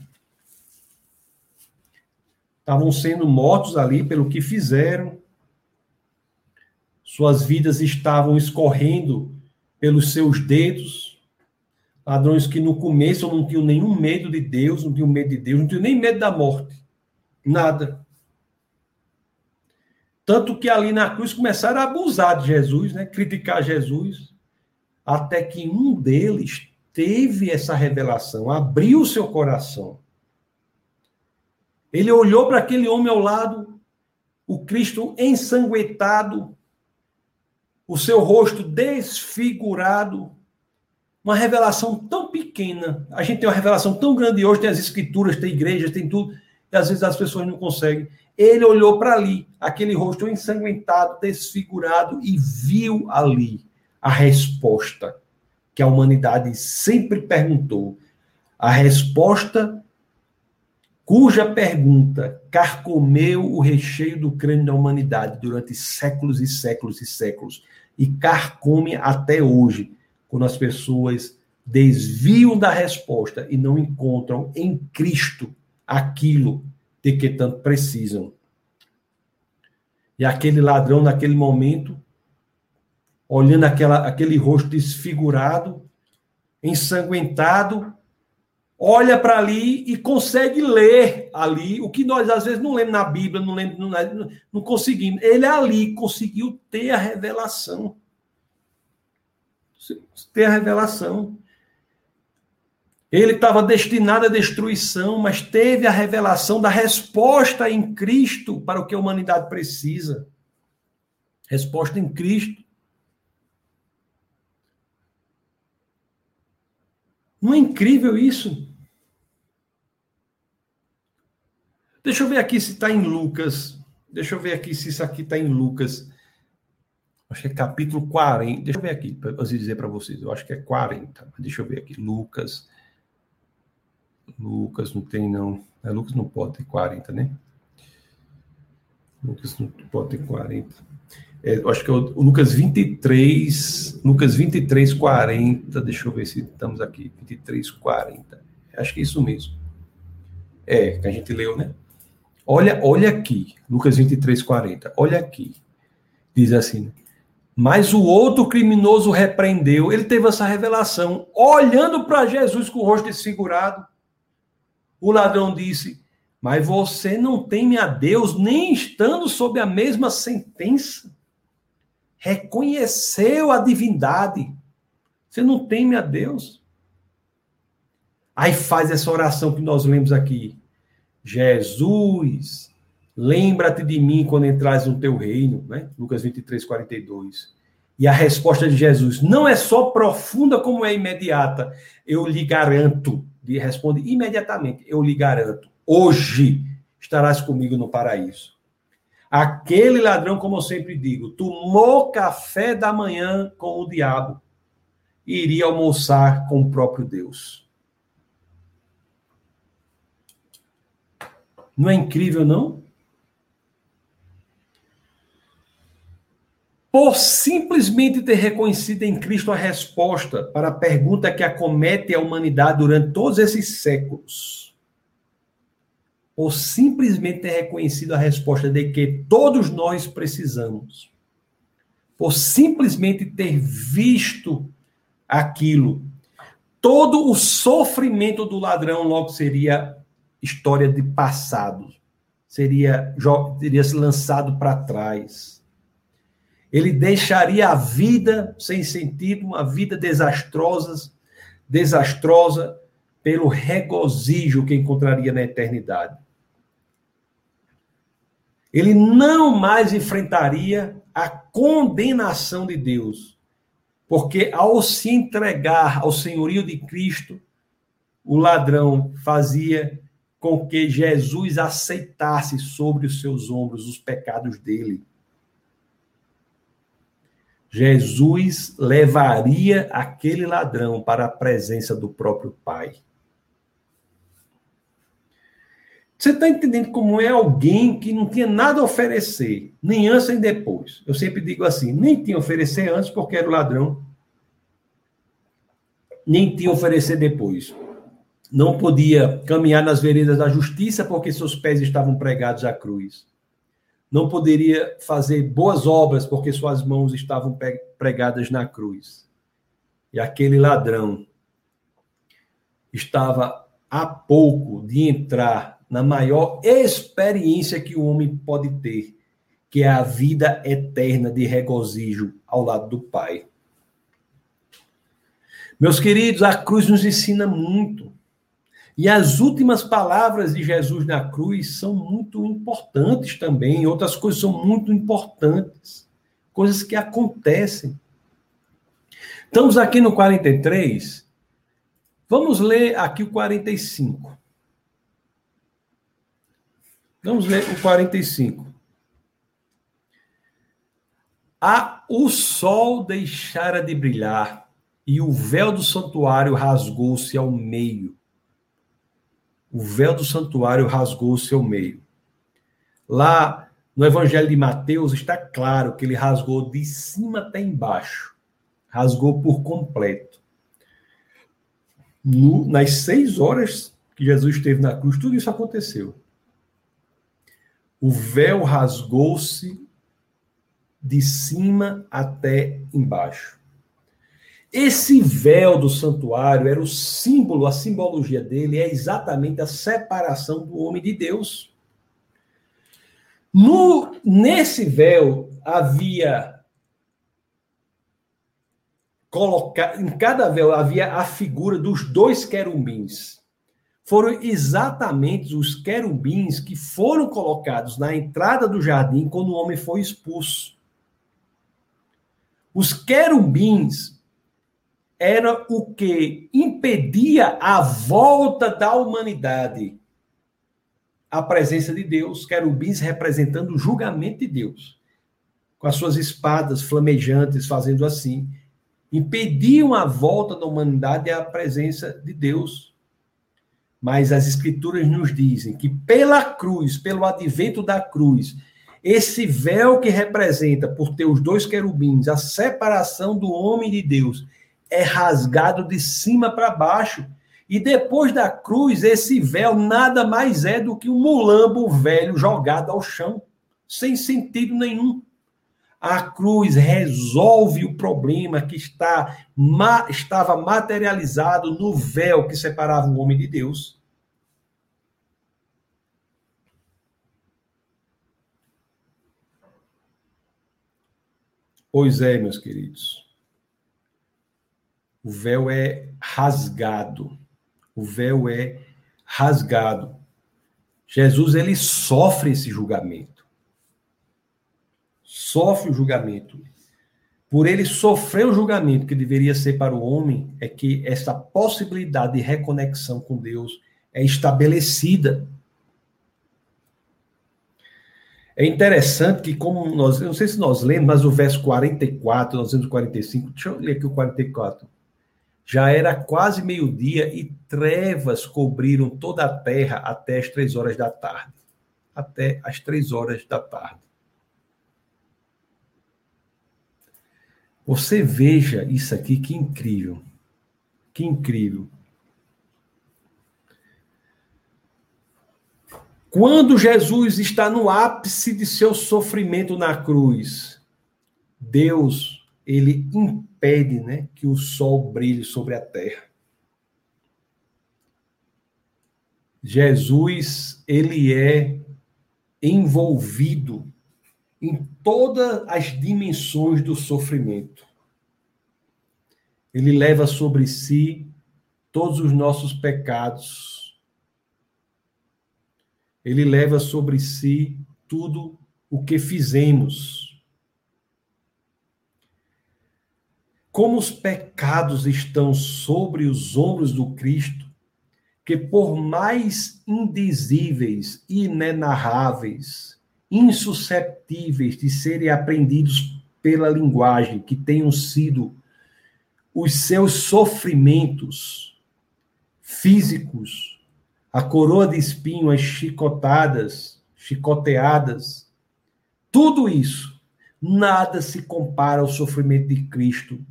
Estavam sendo mortos ali pelo que fizeram. Suas vidas estavam escorrendo pelos seus dedos. Ladrões que no começo não tinham nenhum medo de Deus, não tinham medo de Deus, não tinham nem medo da morte. Nada. Tanto que ali na cruz começaram a abusar de Jesus, né? criticar Jesus, até que um deles teve essa revelação, abriu o seu coração. Ele olhou para aquele homem ao lado, o Cristo ensanguentado, o seu rosto desfigurado, uma revelação tão pequena. A gente tem uma revelação tão grande hoje, tem as escrituras, tem igrejas, tem tudo, e às vezes as pessoas não conseguem. Ele olhou para ali, aquele rosto ensanguentado, desfigurado, e viu ali a resposta que a humanidade sempre perguntou. A resposta cuja pergunta carcomeu o recheio do crânio da humanidade durante séculos e séculos e séculos e carcome até hoje, quando as pessoas desviam da resposta e não encontram em Cristo aquilo de que tanto precisam. E aquele ladrão, naquele momento, olhando aquela, aquele rosto desfigurado, ensanguentado, olha para ali e consegue ler ali o que nós às vezes não lemos na Bíblia, não, lemos, não, não conseguimos. Ele ali conseguiu ter a revelação. Ter a revelação. Ele estava destinado à destruição, mas teve a revelação da resposta em Cristo para o que a humanidade precisa. Resposta em Cristo. Não é incrível isso? Deixa eu ver aqui se está em Lucas. Deixa eu ver aqui se isso aqui está em Lucas. Acho que é capítulo 40. Deixa eu ver aqui, para eu dizer para vocês. Eu acho que é 40. Deixa eu ver aqui. Lucas. Lucas não tem, não. É, Lucas não pode ter 40, né? Lucas não pode ter 40. É, acho que é o, Lucas 23, Lucas 23, 40. Deixa eu ver se estamos aqui. 23, 40. Acho que é isso mesmo. É, que a gente leu, né? Olha, olha aqui, Lucas 23, 40. Olha aqui. Diz assim: Mas o outro criminoso repreendeu. Ele teve essa revelação. Olhando para Jesus com o rosto desfigurado, o ladrão disse: Mas você não teme a Deus, nem estando sob a mesma sentença reconheceu a divindade. Você não teme a Deus? Aí faz essa oração que nós lemos aqui. Jesus, lembra-te de mim quando entras no teu reino, né? Lucas 23, 42. E a resposta de Jesus não é só profunda como é imediata. Eu lhe garanto, ele responde imediatamente, eu lhe garanto, hoje estarás comigo no paraíso. Aquele ladrão, como eu sempre digo, tomou café da manhã com o diabo e iria almoçar com o próprio Deus. Não é incrível, não? Por simplesmente ter reconhecido em Cristo a resposta para a pergunta que acomete a humanidade durante todos esses séculos. Ou simplesmente ter reconhecido a resposta de que todos nós precisamos, por simplesmente ter visto aquilo, todo o sofrimento do ladrão logo seria história de passado, seria teria se lançado para trás. Ele deixaria a vida sem sentido, uma vida desastrosa, desastrosa pelo regozijo que encontraria na eternidade. Ele não mais enfrentaria a condenação de Deus, porque ao se entregar ao senhorio de Cristo, o ladrão fazia com que Jesus aceitasse sobre os seus ombros os pecados dele. Jesus levaria aquele ladrão para a presença do próprio Pai. Você está entendendo como é alguém que não tinha nada a oferecer, nem antes nem depois. Eu sempre digo assim: nem tinha oferecer antes porque era o ladrão, nem tinha oferecer depois. Não podia caminhar nas veredas da justiça porque seus pés estavam pregados à cruz. Não poderia fazer boas obras porque suas mãos estavam pregadas na cruz. E aquele ladrão estava a pouco de entrar na maior experiência que o homem pode ter, que é a vida eterna de regozijo ao lado do Pai. Meus queridos, a cruz nos ensina muito. E as últimas palavras de Jesus na cruz são muito importantes também. Outras coisas são muito importantes. Coisas que acontecem. Estamos aqui no 43. Vamos ler aqui o 45. Vamos ler o 45. A, o sol deixara de brilhar e o véu do santuário rasgou-se ao meio. O véu do santuário rasgou-se ao meio. Lá no Evangelho de Mateus está claro que ele rasgou de cima até embaixo. Rasgou por completo. No, nas seis horas que Jesus esteve na cruz, tudo isso aconteceu o véu rasgou-se de cima até embaixo. Esse véu do santuário era o símbolo, a simbologia dele é exatamente a separação do homem de Deus. No, nesse véu havia colocar em cada véu havia a figura dos dois querubins foram exatamente os querubins que foram colocados na entrada do jardim quando o homem foi expulso. Os querubins era o que impedia a volta da humanidade à presença de Deus, querubins representando o julgamento de Deus, com as suas espadas flamejantes fazendo assim, impediam a volta da humanidade à presença de Deus. Mas as escrituras nos dizem que pela cruz, pelo advento da cruz, esse véu que representa, por ter os dois querubins, a separação do homem de Deus, é rasgado de cima para baixo. E depois da cruz, esse véu nada mais é do que um mulambo velho jogado ao chão, sem sentido nenhum. A cruz resolve o problema que está, ma, estava materializado no véu que separava o homem de Deus. Pois é, meus queridos. O véu é rasgado. O véu é rasgado. Jesus ele sofre esse julgamento sofre o julgamento. Por ele sofrer o julgamento que deveria ser para o homem, é que essa possibilidade de reconexão com Deus é estabelecida. É interessante que, como nós, eu não sei se nós lemos, mas o verso 44, nós lemos 45, deixa eu ler aqui o 44. Já era quase meio-dia e trevas cobriram toda a terra até as três horas da tarde. Até as três horas da tarde. Você veja isso aqui, que incrível. Que incrível. Quando Jesus está no ápice de seu sofrimento na cruz, Deus, ele impede, né, que o sol brilhe sobre a terra. Jesus, ele é envolvido em todas as dimensões do sofrimento. Ele leva sobre si todos os nossos pecados. Ele leva sobre si tudo o que fizemos. Como os pecados estão sobre os ombros do Cristo, que por mais indizíveis, inenarráveis, insusceptíveis de serem aprendidos pela linguagem que tenham sido os seus sofrimentos físicos, a coroa de espinho, as chicotadas, chicoteadas, tudo isso, nada se compara ao sofrimento de Cristo,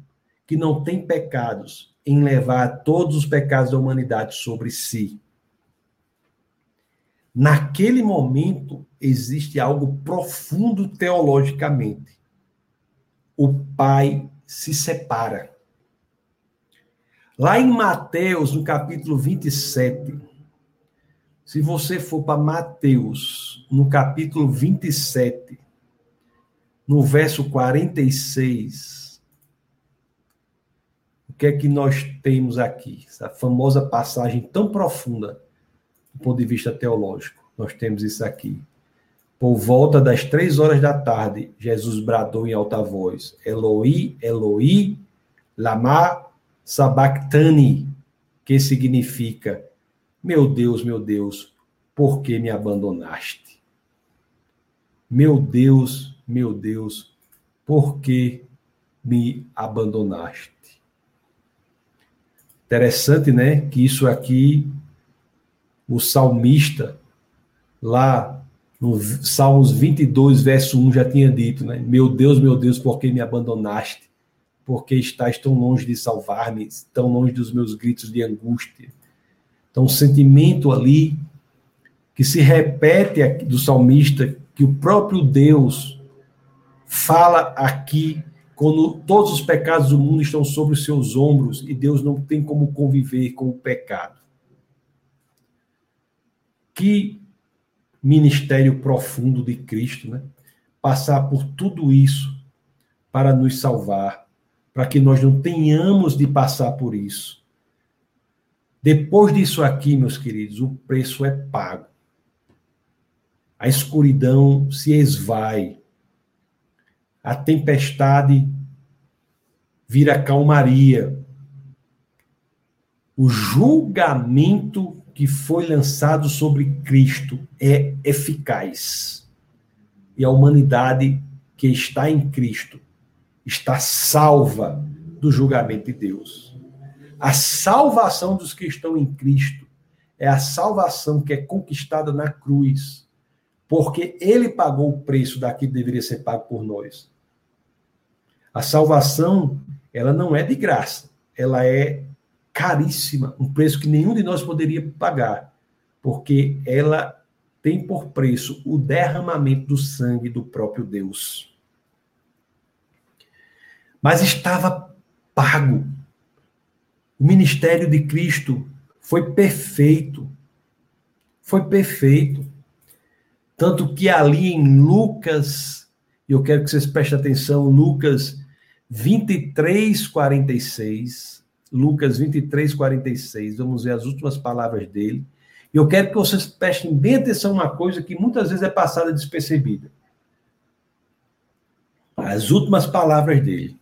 que não tem pecados em levar todos os pecados da humanidade sobre si. Naquele momento, existe algo profundo teologicamente. O Pai se separa. Lá em Mateus, no capítulo 27, se você for para Mateus, no capítulo 27, no verso 46, que é que nós temos aqui? Essa famosa passagem tão profunda do ponto de vista teológico. Nós temos isso aqui. Por volta das três horas da tarde, Jesus bradou em alta voz: Eloi, Eloi, lama sabachthani, que significa: Meu Deus, meu Deus, por que me abandonaste? Meu Deus, meu Deus, por que me abandonaste? Interessante, né? Que isso aqui, o salmista, lá no Salmos 22, verso 1, já tinha dito, né? Meu Deus, meu Deus, por que me abandonaste? Porque estás tão longe de salvar-me, tão longe dos meus gritos de angústia. Então, um sentimento ali que se repete do salmista, que o próprio Deus fala aqui quando todos os pecados do mundo estão sobre os seus ombros e Deus não tem como conviver com o pecado. Que ministério profundo de Cristo, né? Passar por tudo isso para nos salvar, para que nós não tenhamos de passar por isso. Depois disso aqui, meus queridos, o preço é pago. A escuridão se esvai a tempestade vira calmaria. O julgamento que foi lançado sobre Cristo é eficaz. E a humanidade que está em Cristo está salva do julgamento de Deus. A salvação dos que estão em Cristo é a salvação que é conquistada na cruz, porque ele pagou o preço daquilo que deveria ser pago por nós. A salvação, ela não é de graça, ela é caríssima, um preço que nenhum de nós poderia pagar, porque ela tem por preço o derramamento do sangue do próprio Deus. Mas estava pago. O ministério de Cristo foi perfeito. Foi perfeito. Tanto que ali em Lucas, eu quero que vocês prestem atenção, Lucas 23, 46. Lucas 23, 46. Vamos ver as últimas palavras dele. E eu quero que vocês prestem bem atenção uma coisa que muitas vezes é passada despercebida. As últimas palavras dele.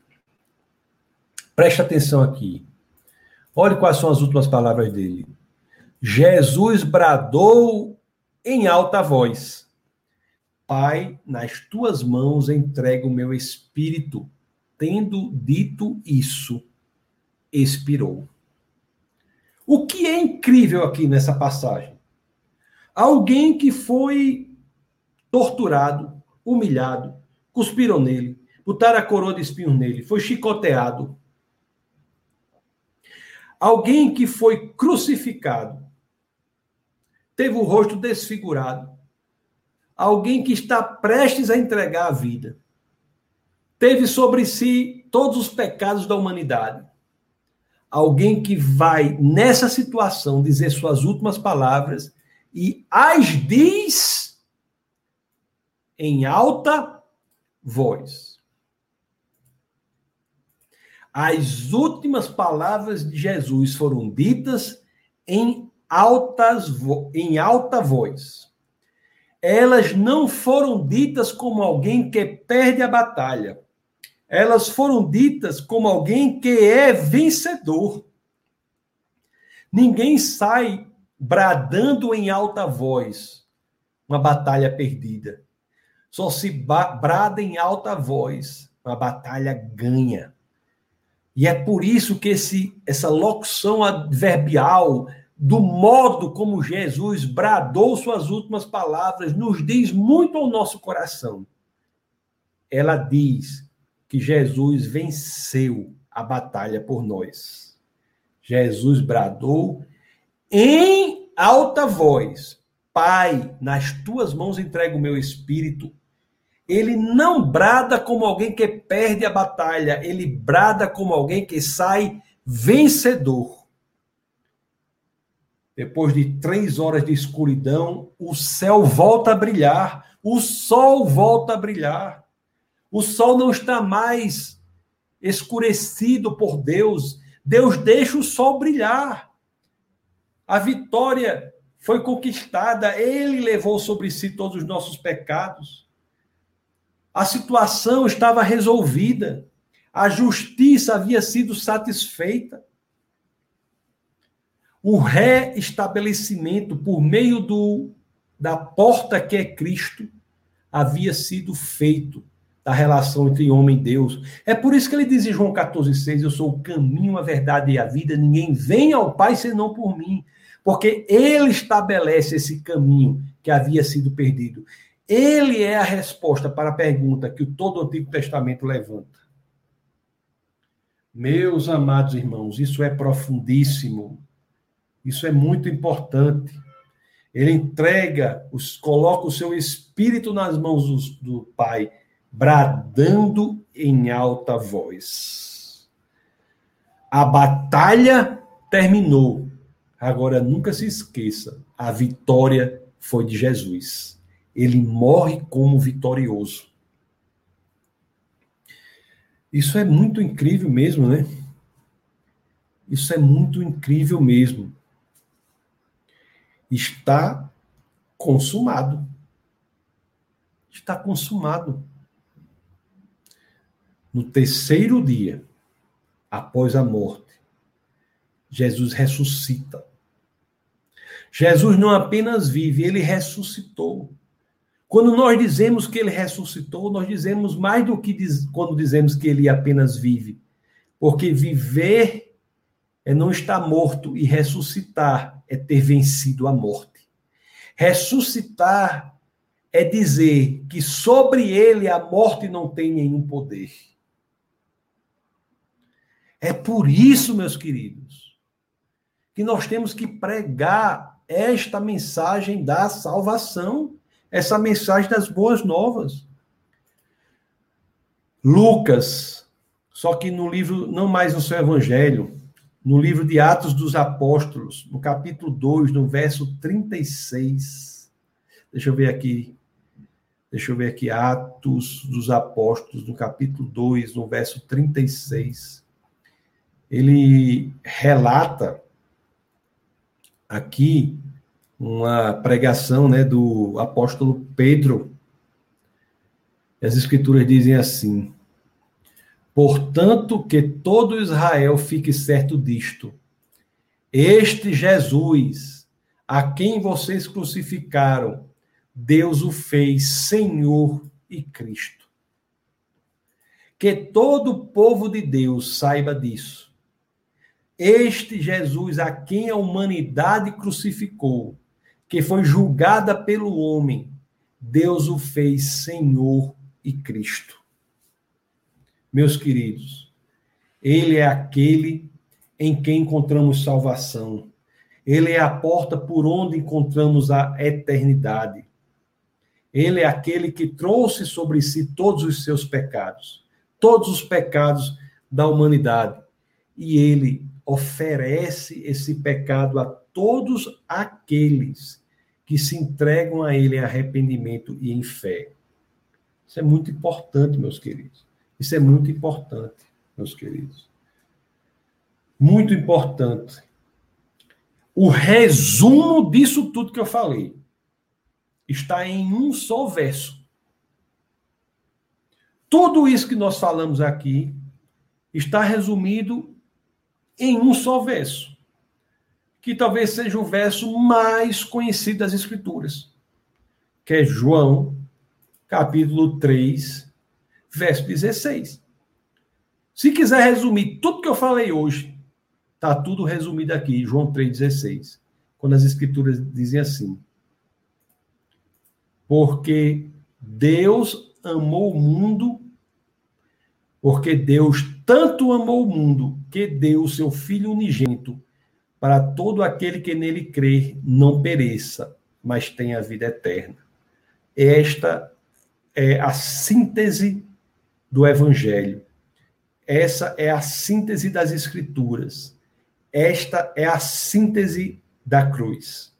Preste atenção aqui. Olhe quais são as últimas palavras dele. Jesus bradou em alta voz: Pai, nas tuas mãos entrego o meu espírito. Tendo dito isso, expirou. O que é incrível aqui nessa passagem? Alguém que foi torturado, humilhado, cuspiram nele, botaram a coroa de espinhos nele, foi chicoteado. Alguém que foi crucificado, teve o rosto desfigurado. Alguém que está prestes a entregar a vida. Teve sobre si todos os pecados da humanidade. Alguém que vai, nessa situação, dizer suas últimas palavras e as diz em alta voz. As últimas palavras de Jesus foram ditas em altas em alta voz. Elas não foram ditas como alguém que perde a batalha. Elas foram ditas como alguém que é vencedor. Ninguém sai bradando em alta voz uma batalha perdida. Só se brada em alta voz uma batalha ganha. E é por isso que esse, essa locução adverbial do modo como Jesus bradou suas últimas palavras, nos diz muito ao nosso coração. Ela diz que Jesus venceu a batalha por nós. Jesus bradou em alta voz: Pai, nas tuas mãos entrego o meu espírito. Ele não brada como alguém que perde a batalha, ele brada como alguém que sai vencedor. Depois de três horas de escuridão, o céu volta a brilhar, o sol volta a brilhar. O sol não está mais escurecido por Deus. Deus deixa o sol brilhar. A vitória foi conquistada, ele levou sobre si todos os nossos pecados. A situação estava resolvida, a justiça havia sido satisfeita o reestabelecimento por meio do, da porta que é Cristo havia sido feito da relação entre homem e Deus. É por isso que ele diz em João 14,6: Eu sou o caminho, a verdade e a vida, ninguém vem ao Pai senão por mim. Porque ele estabelece esse caminho que havia sido perdido. Ele é a resposta para a pergunta que todo o Antigo Testamento levanta. Meus amados irmãos, isso é profundíssimo. Isso é muito importante. Ele entrega, os, coloca o seu espírito nas mãos do, do Pai, bradando em alta voz. A batalha terminou. Agora nunca se esqueça, a vitória foi de Jesus. Ele morre como vitorioso. Isso é muito incrível mesmo, né? Isso é muito incrível mesmo está consumado. Está consumado. No terceiro dia, após a morte, Jesus ressuscita. Jesus não apenas vive, ele ressuscitou. Quando nós dizemos que ele ressuscitou, nós dizemos mais do que diz, quando dizemos que ele apenas vive. Porque viver é não estar morto e ressuscitar é ter vencido a morte. Ressuscitar é dizer que sobre ele a morte não tem nenhum poder. É por isso, meus queridos, que nós temos que pregar esta mensagem da salvação, essa mensagem das boas novas. Lucas, só que no livro, não mais no seu evangelho, no livro de Atos dos Apóstolos, no capítulo 2, no verso 36. Deixa eu ver aqui. Deixa eu ver aqui. Atos dos Apóstolos, no capítulo 2, no verso 36. Ele relata aqui uma pregação né, do apóstolo Pedro. As escrituras dizem assim: Portanto, que todo Israel fique certo disto. Este Jesus, a quem vocês crucificaram, Deus o fez Senhor e Cristo. Que todo o povo de Deus saiba disso. Este Jesus, a quem a humanidade crucificou, que foi julgada pelo homem, Deus o fez Senhor e Cristo. Meus queridos, ele é aquele em quem encontramos salvação. Ele é a porta por onde encontramos a eternidade. Ele é aquele que trouxe sobre si todos os seus pecados, todos os pecados da humanidade. E ele oferece esse pecado a todos aqueles que se entregam a ele em arrependimento e em fé. Isso é muito importante, meus queridos. Isso é muito importante, meus queridos. Muito importante. O resumo disso tudo que eu falei está em um só verso. Tudo isso que nós falamos aqui está resumido em um só verso, que talvez seja o verso mais conhecido das Escrituras, que é João, capítulo 3, verso 16. Se quiser resumir tudo que eu falei hoje, está tudo resumido aqui, João 3,16, quando as Escrituras dizem assim: Porque Deus amou o mundo porque Deus tanto amou o mundo que deu o seu Filho unigênito para todo aquele que nele crer não pereça, mas tenha vida eterna. Esta é a síntese do Evangelho. Essa é a síntese das Escrituras. Esta é a síntese da cruz.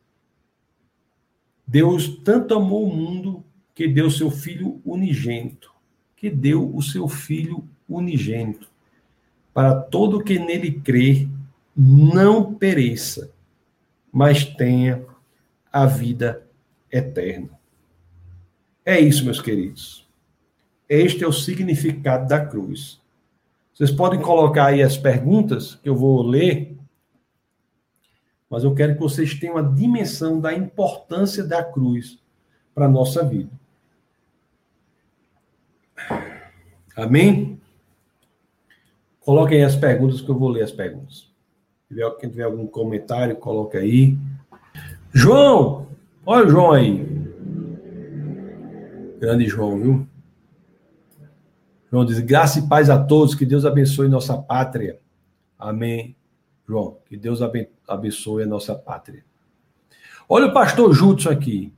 Deus tanto amou o mundo que deu seu Filho unigênito que deu o seu Filho unigênito, para todo que nele crê não pereça, mas tenha a vida eterna. É isso, meus queridos. Este é o significado da cruz. Vocês podem colocar aí as perguntas que eu vou ler, mas eu quero que vocês tenham a dimensão da importância da cruz para a nossa vida. Amém? Coloquem as perguntas que eu vou ler as perguntas. Quem tiver algum comentário, coloque aí. João! Olha o João aí. Grande João, viu? João diz: graça e paz a todos, que Deus abençoe nossa pátria. Amém. João, que Deus abençoe a nossa pátria. Olha o pastor Judson aqui.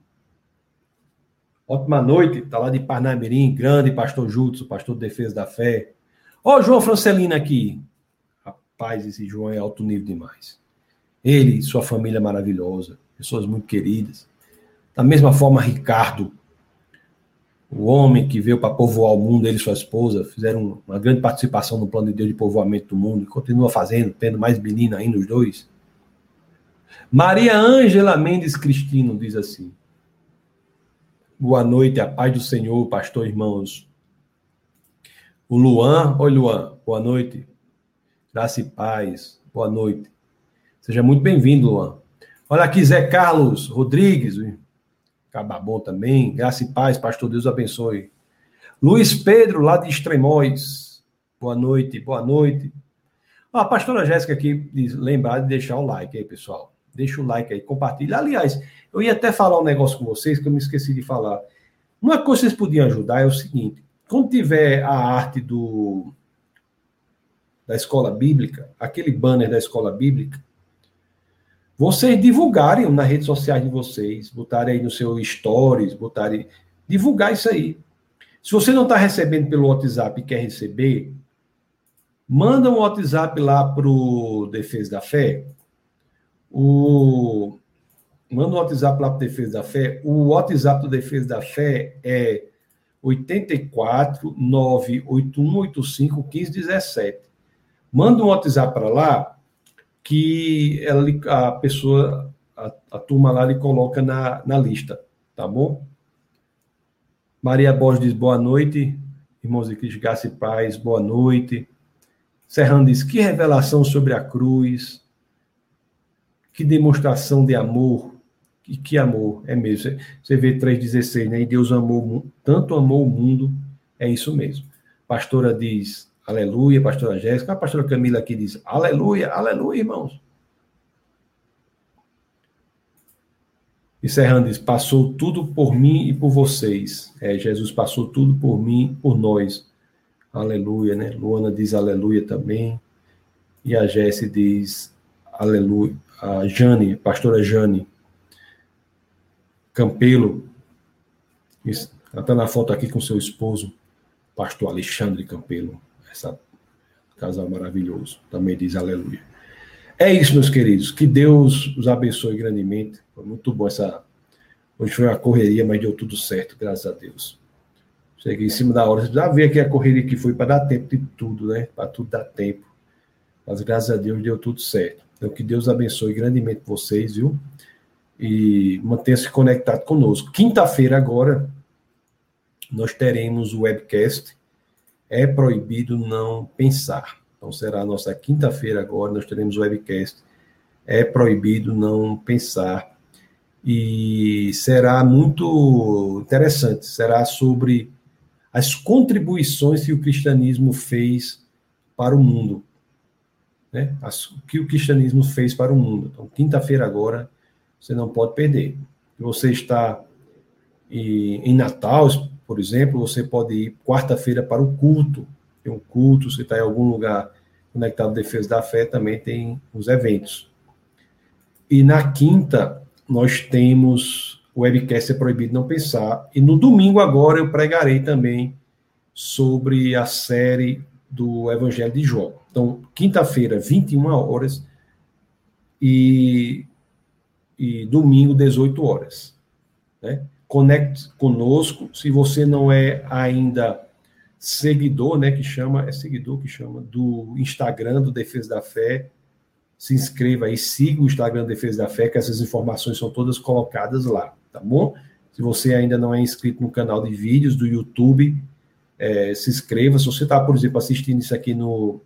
Ótima noite, está lá de Parnamirim, grande pastor Jutsu, pastor de defesa da fé. Ó, João Francelino aqui. Rapaz, esse João é alto nível demais. Ele sua família maravilhosa, pessoas muito queridas. Da mesma forma, Ricardo, o homem que veio para povoar o mundo, ele e sua esposa, fizeram uma grande participação no plano de Deus de povoamento do mundo, e continua fazendo, tendo mais menina ainda, os dois. Maria Ângela Mendes Cristino diz assim: Boa noite, a paz do Senhor, pastor, irmãos. O Luan, oi Luan, boa noite. Graça e paz, boa noite. Seja muito bem-vindo, Luan. Olha aqui, Zé Carlos Rodrigues, Cababom também. Graça e paz, pastor, Deus abençoe. Luiz Pedro, lá de Extremóis. Boa noite, boa noite. a pastora Jéssica aqui diz, lembrar de deixar o like aí, pessoal. Deixa o like aí, compartilha. Aliás, eu ia até falar um negócio com vocês que eu me esqueci de falar. Uma coisa que vocês podiam ajudar é o seguinte: quando tiver a arte do da escola bíblica, aquele banner da escola bíblica, vocês divulgarem nas redes sociais de vocês, botarem aí no seu stories, botarem, divulgar isso aí. Se você não está recebendo pelo WhatsApp e quer receber, manda um WhatsApp lá para o Defesa da Fé. O manda um WhatsApp lá para Defesa da Fé. O WhatsApp do Defesa da Fé é 84 98185 1517. Manda um WhatsApp para lá que ela, a pessoa, a, a, turma lá lhe coloca na, na lista, tá bom? Maria Borges diz boa noite. Irmãos de Cristo, graça e paz, boa noite. Serrano diz que revelação sobre a cruz, que demonstração de amor e que amor, é mesmo. Você vê 3,16, né? E Deus amou, tanto amou o mundo, é isso mesmo. Pastora diz, aleluia, pastora Jéssica. A pastora Camila aqui diz, aleluia, aleluia, irmãos. E Serrano diz, passou tudo por mim e por vocês. É, Jesus passou tudo por mim, por nós. Aleluia, né? Luana diz aleluia também. E a Jéssica diz aleluia, a Jane, pastora Jane Campelo, está na foto aqui com seu esposo, pastor Alexandre Campelo, essa casal maravilhoso, também diz aleluia. É isso, meus queridos, que Deus os abençoe grandemente, foi muito bom essa, hoje foi uma correria, mas deu tudo certo, graças a Deus. Cheguei em cima da hora, já ver aqui a correria que foi para dar tempo de tudo, né, para tudo dar tempo, mas graças a Deus deu tudo certo. Então, que Deus abençoe grandemente vocês, viu? E mantenha-se conectado conosco. Quinta-feira, agora, nós teremos o webcast É Proibido Não Pensar. Então, será a nossa quinta-feira agora, nós teremos o webcast É Proibido Não Pensar. E será muito interessante. Será sobre as contribuições que o cristianismo fez para o mundo né? o que o cristianismo fez para o mundo. Então, quinta-feira agora, você não pode perder. Se você está em Natal, por exemplo, você pode ir quarta-feira para o culto. Tem um culto, se está em algum lugar conectado à defesa da fé, também tem os eventos. E na quinta, nós temos o webcast É Proibido Não Pensar. E no domingo agora eu pregarei também sobre a série do Evangelho de João. Então, quinta-feira, 21 horas e, e domingo, 18 horas. Né? Conecte conosco. Se você não é ainda seguidor, né, que chama, é seguidor que chama, do Instagram do Defesa da Fé, se inscreva aí, siga o Instagram Defesa da Fé, que essas informações são todas colocadas lá, tá bom? Se você ainda não é inscrito no canal de vídeos do YouTube, é, se inscreva. Se você está, por exemplo, assistindo isso aqui no,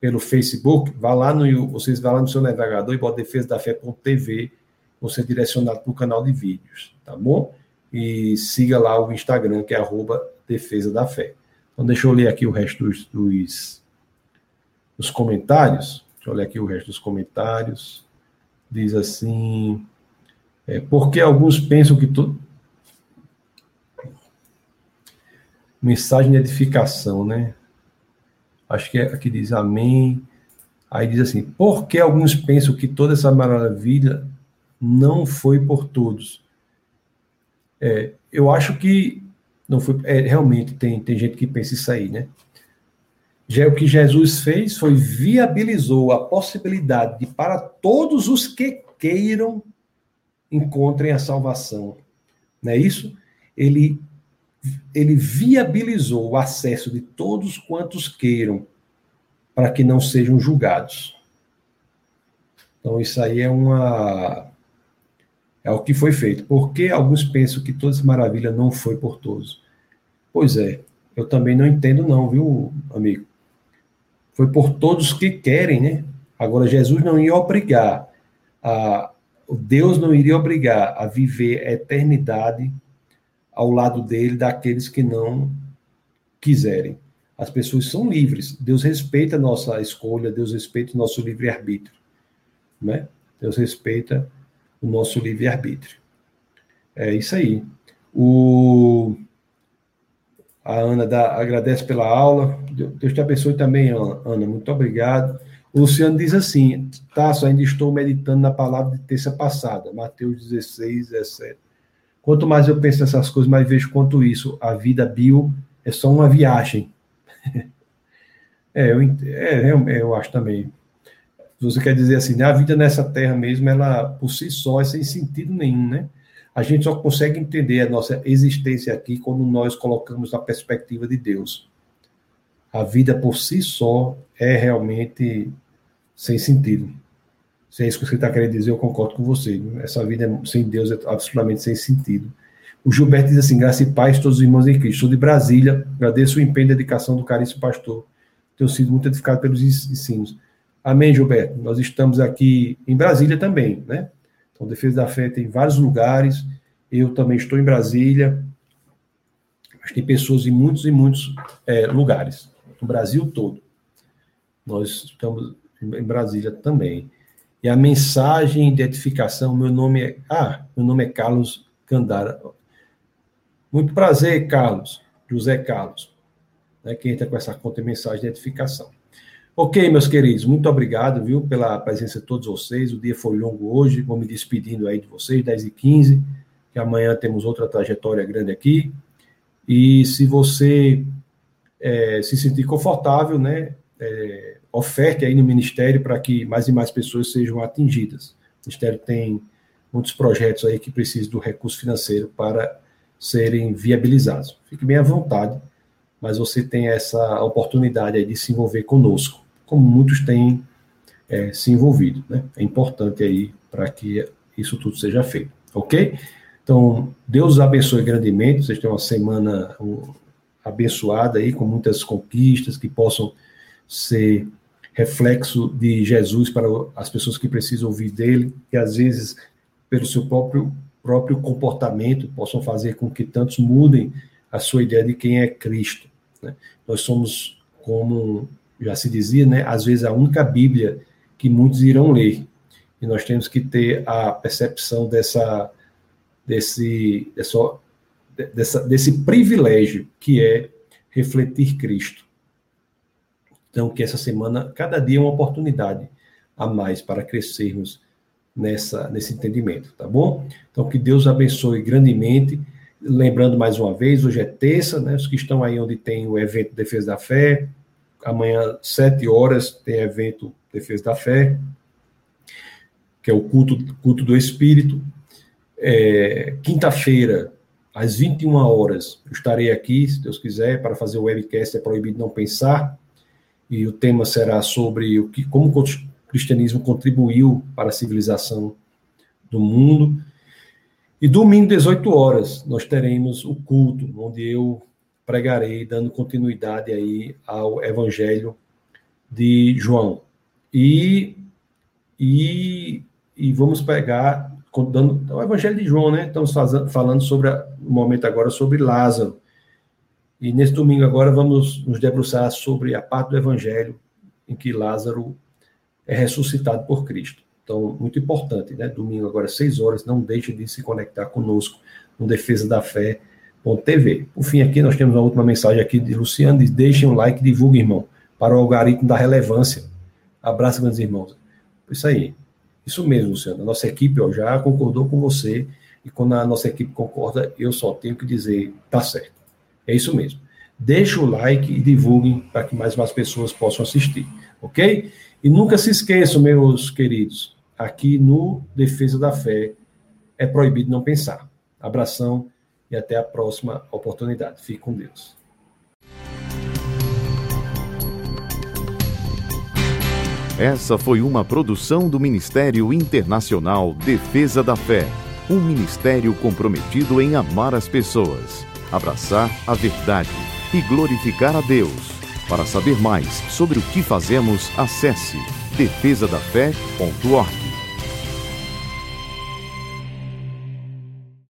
pelo Facebook, vá lá no, vocês vá lá no seu navegador e bota defesa da fé.tv, você é direcionado para o canal de vídeos, tá bom? E siga lá o Instagram, que é arroba defesa da fé. Então, deixa eu ler aqui o resto dos, dos, dos comentários. Deixa eu ler aqui o resto dos comentários. Diz assim: é, porque alguns pensam que tudo. Mensagem de edificação, né? acho que é, aqui diz amém. Aí diz assim: porque alguns pensam que toda essa maravilha não foi por todos? É, eu acho que não foi. É, realmente tem, tem gente que pensa isso aí, né? Já o que Jesus fez foi viabilizou a possibilidade de para todos os que queiram encontrem a salvação. Não é isso? Ele ele viabilizou o acesso de todos quantos queiram para que não sejam julgados. Então, isso aí é uma. É o que foi feito. Porque alguns pensam que toda essa maravilha não foi por todos? Pois é, eu também não entendo, não, viu, amigo? Foi por todos que querem, né? Agora, Jesus não ia obrigar a. Deus não iria obrigar a viver a eternidade ao lado dele daqueles que não quiserem. As pessoas são livres. Deus respeita a nossa escolha, Deus respeita o nosso livre-arbítrio. Né? Deus respeita o nosso livre-arbítrio. É isso aí. O... A Ana dá, agradece pela aula. Deus te abençoe também, Ana. Muito obrigado. O Luciano diz assim: Tasso, ainda estou meditando na palavra de terça passada, Mateus 16, 17. Quanto mais eu penso nessas coisas, mais vejo quanto isso, a vida bio é só uma viagem. <laughs> é, eu, é, eu, eu acho também. Você quer dizer assim, né, a vida nessa terra mesmo, ela por si só é sem sentido nenhum, né? A gente só consegue entender a nossa existência aqui quando nós colocamos na perspectiva de Deus. A vida por si só é realmente sem sentido. Se é isso que você está querendo dizer, eu concordo com você. Essa vida sem Deus é absolutamente sem sentido. O Gilberto diz assim: graça e paz, todos os irmãos em Cristo. Sou de Brasília, agradeço o empenho e dedicação do caríssimo pastor. Tenho sido muito edificado pelos ensinos. Amém, Gilberto. Nós estamos aqui em Brasília também, né? Então, Defesa da Fé tem vários lugares. Eu também estou em Brasília. Mas tem pessoas em muitos e muitos é, lugares, no Brasil todo. Nós estamos em Brasília também. E a mensagem de edificação, meu nome é. Ah, meu nome é Carlos Candara. Muito prazer, Carlos, José Carlos, né, que entra com essa conta de mensagem de edificação. Ok, meus queridos, muito obrigado, viu, pela presença de todos vocês. O dia foi longo hoje, vou me despedindo aí de vocês, 10 e 15 que amanhã temos outra trajetória grande aqui. E se você é, se sentir confortável, né, é, oferte aí no Ministério para que mais e mais pessoas sejam atingidas. O Ministério tem muitos projetos aí que precisam do recurso financeiro para serem viabilizados. Fique bem à vontade, mas você tem essa oportunidade aí de se envolver conosco, como muitos têm é, se envolvido. Né? É importante aí para que isso tudo seja feito, ok? Então, Deus abençoe grandemente, vocês tenham uma semana abençoada aí, com muitas conquistas que possam ser reflexo de Jesus para as pessoas que precisam ouvir dele, que às vezes, pelo seu próprio próprio comportamento possam fazer com que tantos mudem a sua ideia de quem é Cristo. Né? Nós somos, como já se dizia, né, às vezes a única Bíblia que muitos irão ler. E nós temos que ter a percepção dessa, desse, dessa, dessa, desse privilégio que é refletir Cristo. Então, que essa semana, cada dia é uma oportunidade a mais para crescermos nessa, nesse entendimento, tá bom? Então, que Deus abençoe grandemente. Lembrando mais uma vez, hoje é terça, né? Os que estão aí onde tem o evento Defesa da Fé, amanhã, sete horas, tem evento Defesa da Fé, que é o culto, culto do Espírito. É, Quinta-feira, às 21 horas, eu estarei aqui, se Deus quiser, para fazer o webcast É Proibido Não Pensar, e o tema será sobre o que, como cristianismo contribuiu para a civilização do mundo. E domingo, 18 horas, nós teremos o culto, onde eu pregarei, dando continuidade aí ao Evangelho de João. E, e, e vamos pegar, dando, o Evangelho de João, né? Estamos fazendo, falando sobre, no momento agora, sobre Lázaro. E nesse domingo agora vamos nos debruçar sobre a parte do Evangelho em que Lázaro é ressuscitado por Cristo. Então, muito importante, né? Domingo, agora, seis horas, não deixe de se conectar conosco no Defesa da Fé.tv. Por fim, aqui nós temos uma última mensagem aqui de Luciano, diz, deixem um like, divulgue, irmão, para o algoritmo da relevância. Abraço, meus irmãos. Isso aí. Isso mesmo, Luciano. A nossa equipe ó, já concordou com você, e quando a nossa equipe concorda, eu só tenho que dizer, tá certo. É isso mesmo. Deixe o like e divulguem para que mais e mais pessoas possam assistir, ok? E nunca se esqueçam, meus queridos, aqui no Defesa da Fé é proibido não pensar. Abração e até a próxima oportunidade. Fique com Deus. Essa foi uma produção do Ministério Internacional Defesa da Fé, um ministério comprometido em amar as pessoas, abraçar a verdade e glorificar a Deus. Para saber mais sobre o que fazemos, acesse defesadafé.org.